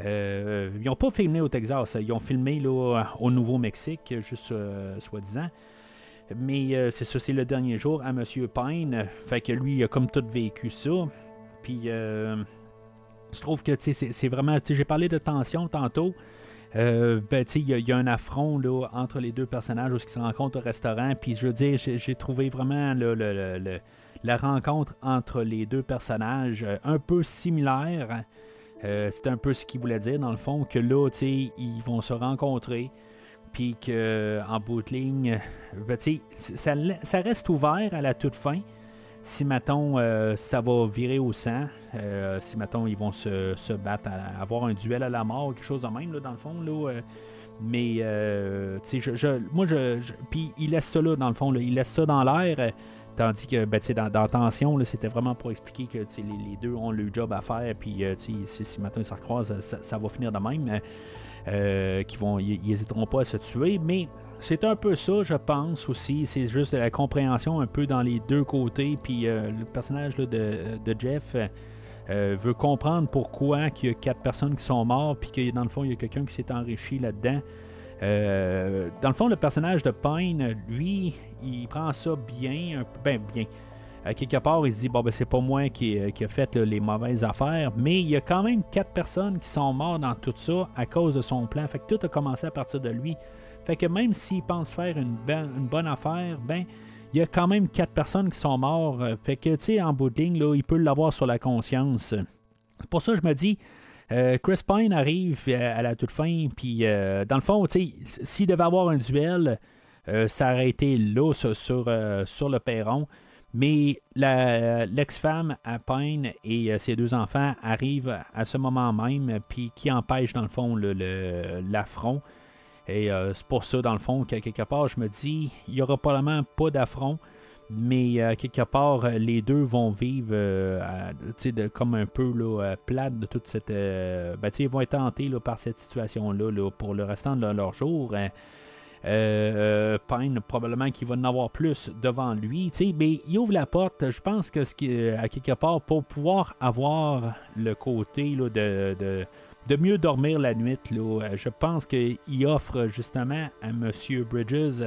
Euh, ils n'ont pas filmé au Texas, ils ont filmé là, au Nouveau-Mexique, juste soi-disant. Mais c'est ça, c'est le dernier jour à M. Pine. Fait que lui, il a comme tout vécu ça. Puis, je trouve que c'est vraiment. J'ai parlé de tension tantôt. Euh, ben, il y, a- un affront là, entre les deux personnages où ils se rencontrent au restaurant. Puis, je veux dire, j'ai trouvé vraiment le- le- le- la rencontre entre les deux personnages euh, un peu similaire. Euh, c'est un peu ce qu'il voulait dire, dans le fond, que là, ils vont se rencontrer. Puis qu'en bout de ligne, ben, ça, ça reste ouvert à la toute fin si mettons euh, ça va virer au sang, euh, si mettons ils vont se, battre, à, avoir un duel à la mort, quelque chose de même là, dans le fond euh, mais tu sais, je, moi je, puis il laisse ça là dans le fond, là, il laisse ça dans l'air. Tandis que ben, dans, dans Tension, c'était vraiment pour expliquer que les, les deux ont le job à faire, puis si, si maintenant ils se ça, ça va finir de même. qu'ils vont, ils n'hésiteront pas à se tuer, mais c'est un peu ça, je pense aussi. C'est juste de la compréhension un peu dans les deux côtés. Puis euh, le personnage de, Jeff euh, euh, veut comprendre pourquoi qu'il y a quatre personnes qui sont mortes, puis que dans le fond, il y a quelqu'un qui s'est enrichi là-dedans. Dans le fond, le personnage de Pine, lui, il prend ça bien, ben bien. Quelque part, il se dit bon ben c'est pas moi qui, qui a fait les mauvaises affaires, mais il y a quand même quatre personnes qui sont mortes dans tout ça à cause de son plan. Fait que tout a commencé à partir de lui. Fait que même s'il pense faire une, ben- une bonne affaire, ben il y a quand même quatre personnes qui sont mortes. Euh, Fait que tu sais, en bout de ligne, il peut l'avoir sur la conscience. C'est pour ça que je me dis, euh, Chris Pine arrive euh, à la toute fin, puis dans le fond, s'il devait avoir un duel, ça aurait été là sur, le perron. Mais l'ex-femme à Pine et ses deux enfants arrivent à ce moment même, puis qui empêche dans le fond l'affront. Et euh, c'est pour ça, dans le fond, qu'à quelque part, je me dis, il n'y aura probablement pas d'affront, mais euh, quelque part, euh, les deux vont vivre de- comme un peu là, plate de toute cette. ben, ils vont être tentés là, par cette situation-là là, pour le restant de leur, jour. hein. Pine, probablement qu'il va en avoir plus devant lui, mais il ouvre la porte. Je pense que à quelque part, pour pouvoir avoir le côté là, de, de mieux dormir la nuit, là, euh, je pense qu'il offre justement à M. Bridges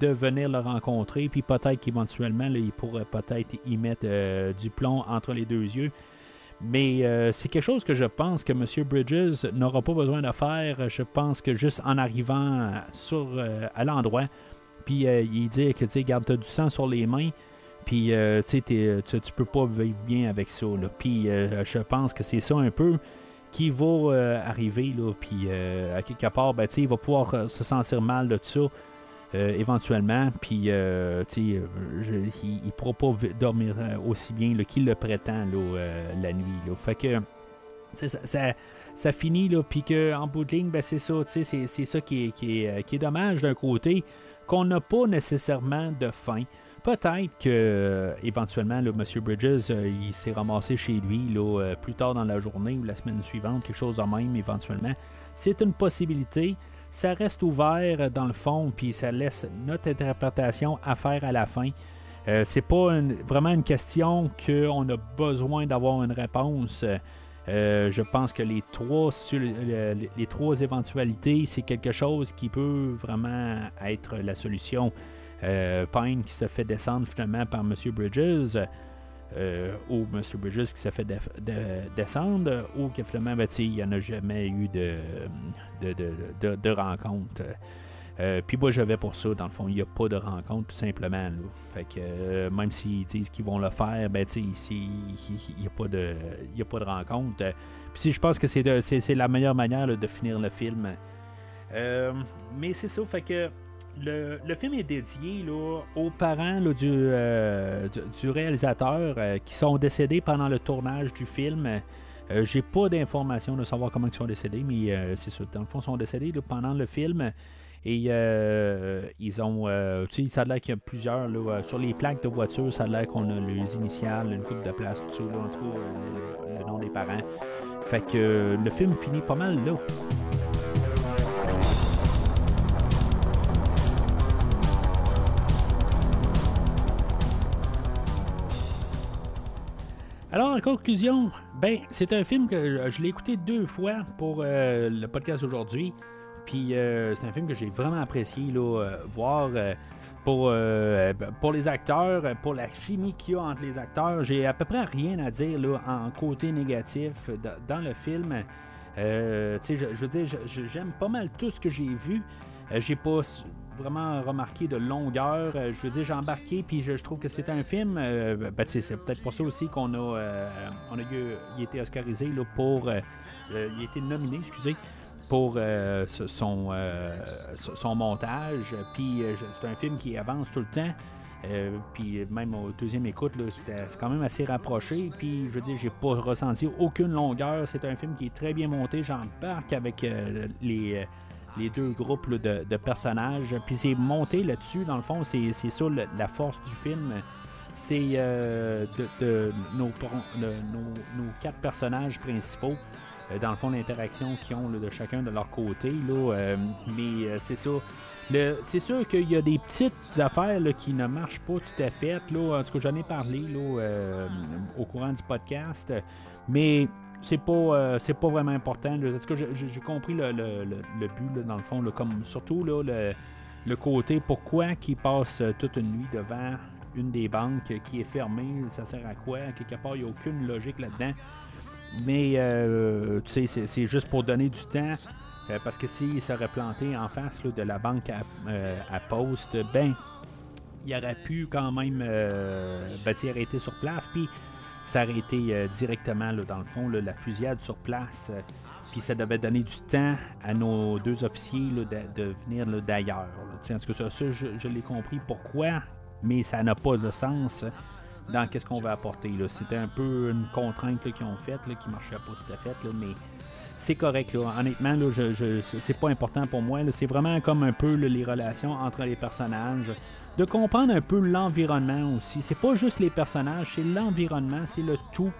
de venir le rencontrer, puis peut-être qu'éventuellement, il pourrait peut-être y mettre euh, du plomb entre les deux yeux. Mais euh, c'est quelque chose que je pense que M. Bridges n'aura pas besoin de faire. Je pense que juste en arrivant sur, à l'endroit, puis il dit que tu sais, garde, t'as du sang sur les mains, puis tu sais, tu peux pas vivre bien avec ça. Puis je pense que c'est ça un peu qui va euh, arriver, là, puis euh, à quelque part, ben, il va pouvoir euh, se sentir mal de ça. éventuellement, puis il ne pourra pas dormir aussi bien qu'il le prétend là, la nuit. Là. Fait que ça, ça, ça finit, puis qu'en bout de ligne, ben, c'est ça, c'est, c'est ça qui est, qui, est, qui est dommage d'un côté, qu'on n'a pas nécessairement de fin. Peut-être que euh, éventuellement, là, M. Bridges, euh, il s'est ramassé chez lui là, euh, plus tard dans la journée ou la semaine suivante, quelque chose de même éventuellement. C'est une possibilité. Ça reste ouvert dans le fond, puis ça laisse notre interprétation à faire à la fin. Euh, c'est pas vraiment une question qu'on a besoin d'avoir une réponse. Je pense que les trois, les trois éventualités, c'est quelque chose qui peut vraiment être la solution. Euh, Pine qui se fait descendre finalement par M. Bridges, euh, ou M. Bridges qui se fait descendre, ou que finalement, ben, il n'y en a jamais eu de, de, de, rencontre. Euh, puis moi, je vais pour ça. Dans le fond, il n'y a pas de rencontre, tout simplement. Fait que même s'ils disent qu'ils vont le faire, ben, il n'y a, pas de- a pas de rencontre. Puis je pense que c'est la meilleure manière de finir le film. Mais c'est ça, fait que le, film est dédié là, aux parents là, du, euh, du, réalisateur euh, qui sont décédés pendant le tournage du film. Euh, J'ai pas d'informations de savoir comment ils sont décédés, mais euh, c'est ça. Dans le fond, ils sont décédés là, pendant le film. Et euh, ils ont. euh, tu sais, ça a l'air qu'il y a plusieurs. Là, sur les plaques de voiture, ça a l'air qu'on a les initiales, une coupe de place, tout ça. Là, en tout cas, le, le nom des parents. Fait que le film finit pas mal là. Alors, en conclusion, ben, c'est un film que je, l'ai écouté deux fois pour euh, le podcast aujourd'hui. Puis euh, c'est un film que j'ai vraiment apprécié là, euh, voir pour, euh, pour les acteurs, pour la chimie qu'il y a entre les acteurs. J'ai à peu près rien à dire là, en côté négatif dans, le film. Je, je veux dire, j'aime pas mal tout ce que j'ai vu. J'ai pas vraiment remarqué de longueur. Euh, je veux dire, j'ai embarqué, puis je, trouve que c'est un film. euh, ben, c'est peut-être pour ça aussi qu'on a, euh, on a eu, il a été oscarisé là, pour. euh, il a été nominé, excusez, pour son, son montage. Puis c'est un film qui avance tout le temps. Puis même au deuxième écoute, c'était quand même assez rapproché. Puis je veux dire, j'ai pas ressenti aucune longueur. C'est un film qui est très bien monté. J'embarque avec les, les deux groupes de, personnages. Puis c'est monté là-dessus, dans le fond, c'est ça le- la force du film. C'est euh, de, nos, quatre personnages principaux. Euh, dans le fond, l'interaction qu'ils ont de chacun de leur côté. Euh, mais c'est ça. C'est sûr qu'il y a des petites affaires qui ne marchent pas tout à fait. Là. En tout cas, j'en ai parlé au courant du podcast. Mais c'est pas, euh, c'est pas vraiment important. là. En tout cas, j'ai- compris le, le- le- but, là, dans le fond. là, comme surtout le, le côté pourquoi qu'ils passent euh, toute une nuit devant une des banques qui est fermée. Ça sert à quoi? Quelque part, il n'y a aucune logique là-dedans. Mais, euh, tu sais, c'est- juste pour donner du temps. parce que s'il serait planté en face de la banque à, à poste, ben, il aurait pu quand même euh, ben, arrêter sur place, puis s'arrêter euh, directement, là, dans le fond, la fusillade sur place. euh, puis ça devait donner du temps à nos deux officiers de, venir d'ailleurs. En tout cas, ça, ça, je, l'ai compris pourquoi, mais ça n'a pas de sens dans qu'est-ce qu'on va apporter. C'était un peu une contrainte qu'ils ont faite, qui marchait pas tout à fait, mais c'est correct. Honnêtement, là, je, c'est pas important pour moi. C'est vraiment comme un peu les relations entre les personnages. De comprendre un peu l'environnement aussi. C'est pas juste les personnages, c'est l'environnement, c'est le tout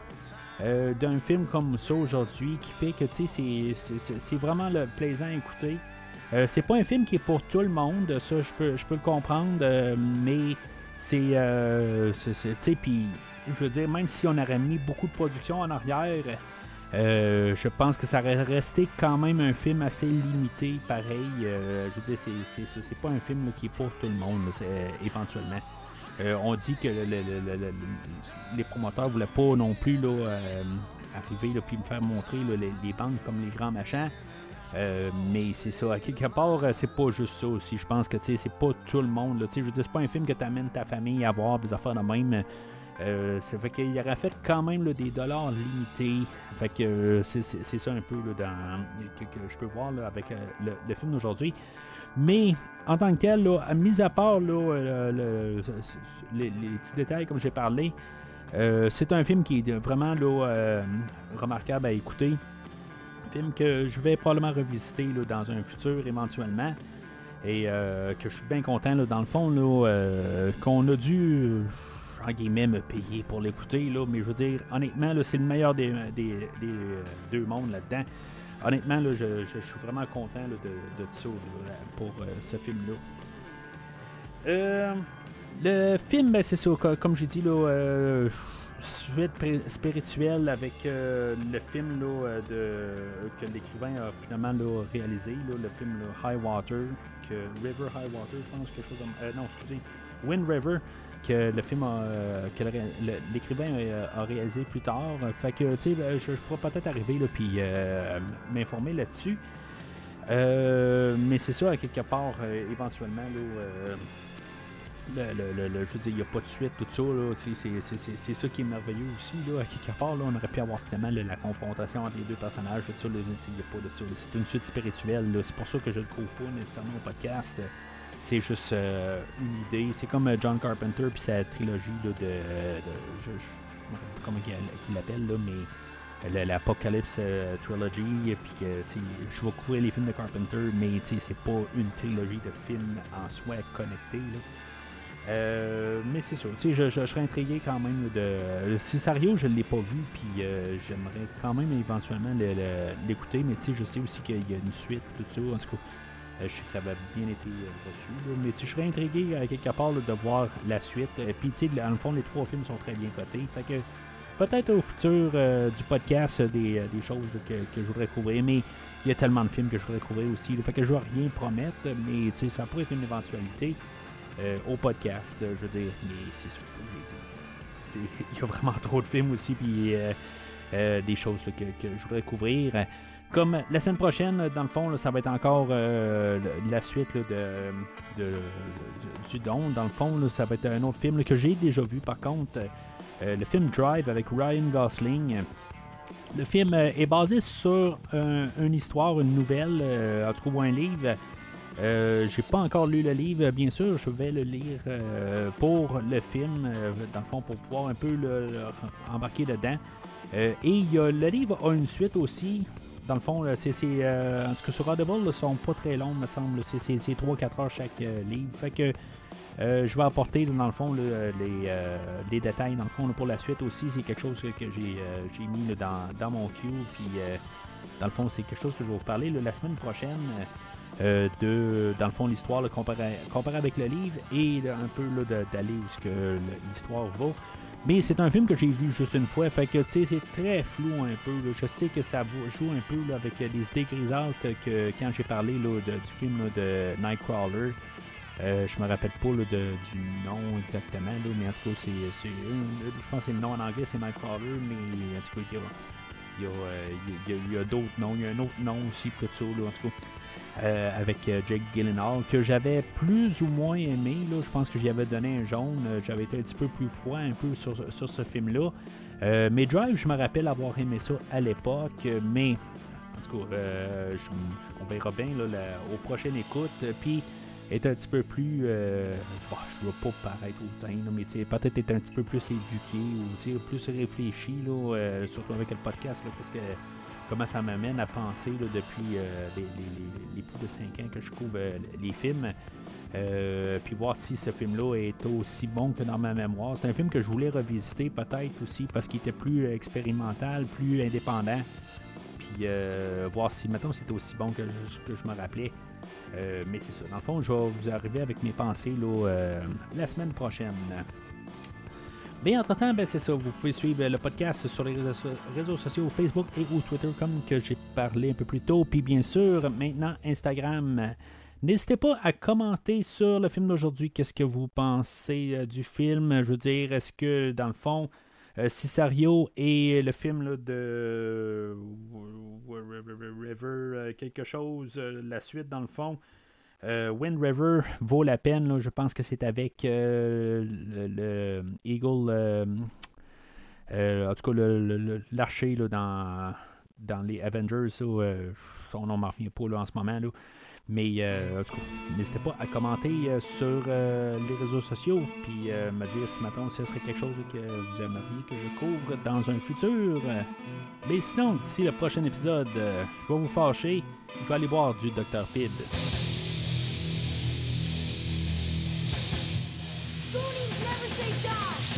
euh, d'un film comme ça aujourd'hui qui fait que c'est- vraiment le plaisant à écouter. Euh, c'est pas un film qui est pour tout le monde, ça je peux, je peux le comprendre, euh, mais c'est. euh, puis je veux dire, même si on aurait mis beaucoup de production en arrière, euh, je pense que ça aurait resté quand même un film assez limité, pareil. Euh, je veux dire, c'est- pas un film qui est pour tout le monde, euh, éventuellement. On dit que le- le- le- le- le- les promoteurs voulaient pas non plus là, arriver puis me faire montrer les, les comme les grands machins. Mais c'est ça, à quelque part, c'est pas juste ça aussi. Je pense que c'est pas tout le monde. Je veux dire, c'est pas un film que tu amènes ta famille à voir, des affaires de même. Euh, ça fait qu'il aurait fait quand même des dollars limités. Fait que euh, c'est, ça un peu dans, que, je peux voir avec euh, le, film d'aujourd'hui. Mais en tant que tel, mis à part les, petits détails comme j'ai parlé, c'est un film qui est vraiment remarquable à écouter. Un film que je vais probablement revisiter dans un futur éventuellement. Et que je suis bien content, dans le fond, qu'on a dû, en guillemets, me payer pour l'écouter. Là, mais je veux dire, honnêtement, là, c'est le meilleur des, des- euh, deux mondes là-dedans. Honnêtement, là, je, suis vraiment content de, de ça pour euh, ce film-là. Euh, le film, ben, c'est ça, co- comme j'ai dit, là, suite spirituelle avec le film là, de, que l'écrivain a finalement réalisé, le film High Water, que River High Water, je pense, quelque chose euh, non, excusez, Wind River, que le film a, euh, que l'écrivain a, réalisé plus tard. Fait que, tu sais, ben, je, pourrais peut-être arriver là, puis euh, m'informer là-dessus. Euh, mais c'est ça, à quelque part, éventuellement, là, le, je veux dire, il n'y a pas de suite, tout ça. c'est- ça qui est merveilleux aussi. Là, à quelque part, là, on aurait pu avoir finalement la confrontation entre les deux personnages. A pas de. C'est une suite spirituelle. C'est pour ça que je ne le trouve pas nécessairement au podcast. C'est juste euh, une idée. C'est comme euh, John Carpenter puis sa trilogie là, de, de- je, je, comment qu'il l'appelle, là, mais le- l'Apocalypse euh, Trilogy, puis que je vais couvrir les films de Carpenter, mais c'est pas une trilogie de films en soi connectés. Euh, mais c'est sûr, je, je- je serais intrigué quand même de. Le Cesario, je ne l'ai pas vu, puis euh, j'aimerais quand même éventuellement le- le- l'écouter, mais je sais aussi qu'il y a une suite, tout ça. En tout cas, euh, je sais que ça va bien été euh, reçu, mais je serais intrigué à quelque part de voir la suite. Puis, tu sais, le fond, les trois films sont très bien cotés. Fait que peut-être au futur euh, du podcast euh, des, euh, des choses que, que je voudrais couvrir, mais il y a tellement de films que je voudrais couvrir aussi. fait que je ne veux rien promettre, mais ça pourrait être une éventualité euh, au podcast, euh, je veux dire. Mais c'est sûr, je l'ai dit, il y a vraiment trop de films aussi, puis euh, euh, des choses que, que je voudrais couvrir. Comme la semaine prochaine, dans le fond, ça va être encore euh, la suite de, du Don. Dans le fond, ça va être un autre film que j'ai déjà vu par contre. Euh, le film Drive avec Ryan Gosling. Le film euh, est basé sur un- une histoire, une nouvelle, en tout cas un livre. J'ai pas encore lu le livre, bien sûr, je vais le lire pour le film, dans le fond, pour pouvoir un peu le, embarquer dedans. Et le livre a une suite aussi. Dans le fond, là, c'est, euh, en tout cas sur sont pas très longs, me semble. C'est, c'est, c'est 3-4 heures chaque euh, livre. Fait que euh, je vais apporter, dans le fond, les, euh, détails, dans le fond, pour la suite aussi. C'est quelque chose que, j'ai, euh, mis dans, mon queue. Puis, euh, dans le fond, c'est quelque chose que je vais vous parler la semaine prochaine. euh, de, dans le fond, l'histoire comparée, avec le livre et un peu d'aller où l'histoire va. Mais c'est un film que j'ai vu juste une fois, fait que tu sais, c'est très flou un peu. là. Je sais que ça joue un peu avec euh, les idées grisâtres que quand j'ai parlé du film de Nightcrawler. Euh, je me rappelle pas de- du nom exactement, mais en tout cas, c'est, je pense que c'est le nom en anglais, c'est Nightcrawler, mais en tout cas, il y a, il y a, euh, d'autres noms. Il y a un autre nom aussi, tout ça, là, en tout cas. Euh, avec euh, Jake Gyllenhaal, que j'avais plus ou moins aimé. Là. Je pense que j'y avais donné un jaune. Euh, J'avais été un petit peu plus froid un peu sur, sur ce film-là. Mais Drive, je me rappelle avoir aimé ça à l'époque, mais en tout cas, euh, je, verra bien là, la- aux prochaines écoutes. Euh, Puis est un petit peu plus. euh, bon, je ne vais pas paraître autant, là, mais peut-être être un petit peu plus éduqué ou plus réfléchi, là, surtout avec le podcast, là, parce que comment ça m'amène à penser depuis euh, les, plus de 5 ans que je couvre euh, les films. Euh, puis voir si ce film-là est aussi bon que dans ma mémoire. C'est un film que je voulais revisiter peut-être aussi parce qu'il était plus expérimental, plus indépendant. Puis voir si maintenant c'était aussi bon que, je- que je me rappelais. Mais c'est ça. Dans le fond, je vais vous arriver avec mes pensées là, la semaine prochaine. Mais entre-temps, ben, c'est ça. Vous pouvez suivre le podcast sur les réseaux, sociaux Facebook et Twitter, comme que j'ai parlé un peu plus tôt. Puis bien sûr, maintenant, Instagram. N'hésitez pas à commenter sur le film d'aujourd'hui. Qu'est-ce que vous pensez euh, du film? Je veux dire, est-ce que, dans le fond, euh, Cisario et le film de River, euh, quelque chose, euh, la suite, dans le fond, euh, Wind River vaut la peine. Je pense que c'est avec euh, le, le Eagle. euh, en tout cas, l'archer dans, dans les Avengers. son nom m'en revient pas en ce moment. Mais en tout cas, n'hésitez pas à commenter sur les réseaux sociaux. Puis me dire si ce serait quelque chose que vous aimeriez que je couvre dans un futur. Mais sinon, d'ici le prochain épisode, je vais vous fâcher. Je vais aller boire du Dr. Pibb.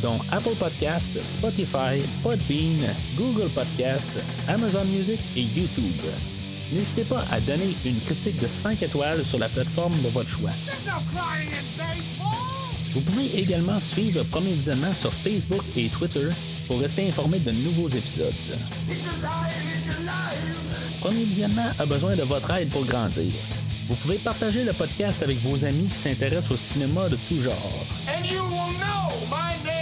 dont Apple Podcast, Spotify, Podbean, Google Podcast, Amazon Music et YouTube. n'hésitez pas à donner une critique de 5 étoiles sur la plateforme de votre choix. Vous pouvez également suivre Premier Visionnement sur Facebook et Twitter pour rester informé de nouveaux épisodes. Premier Visionnement a besoin de votre aide pour grandir. Vous pouvez partager le podcast avec vos amis qui s'intéressent au cinéma de tout genre. And you will know my name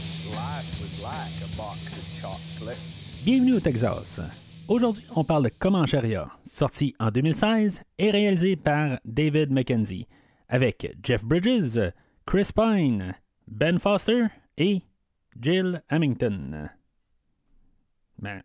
Bienvenue au Texas. Aujourd'hui, on parle de Comancheria, sorti en 2016 et réalisé par David Mackenzie, avec Jeff Bridges, Chris Pine, Ben Foster et Jill Hamilton. Ben.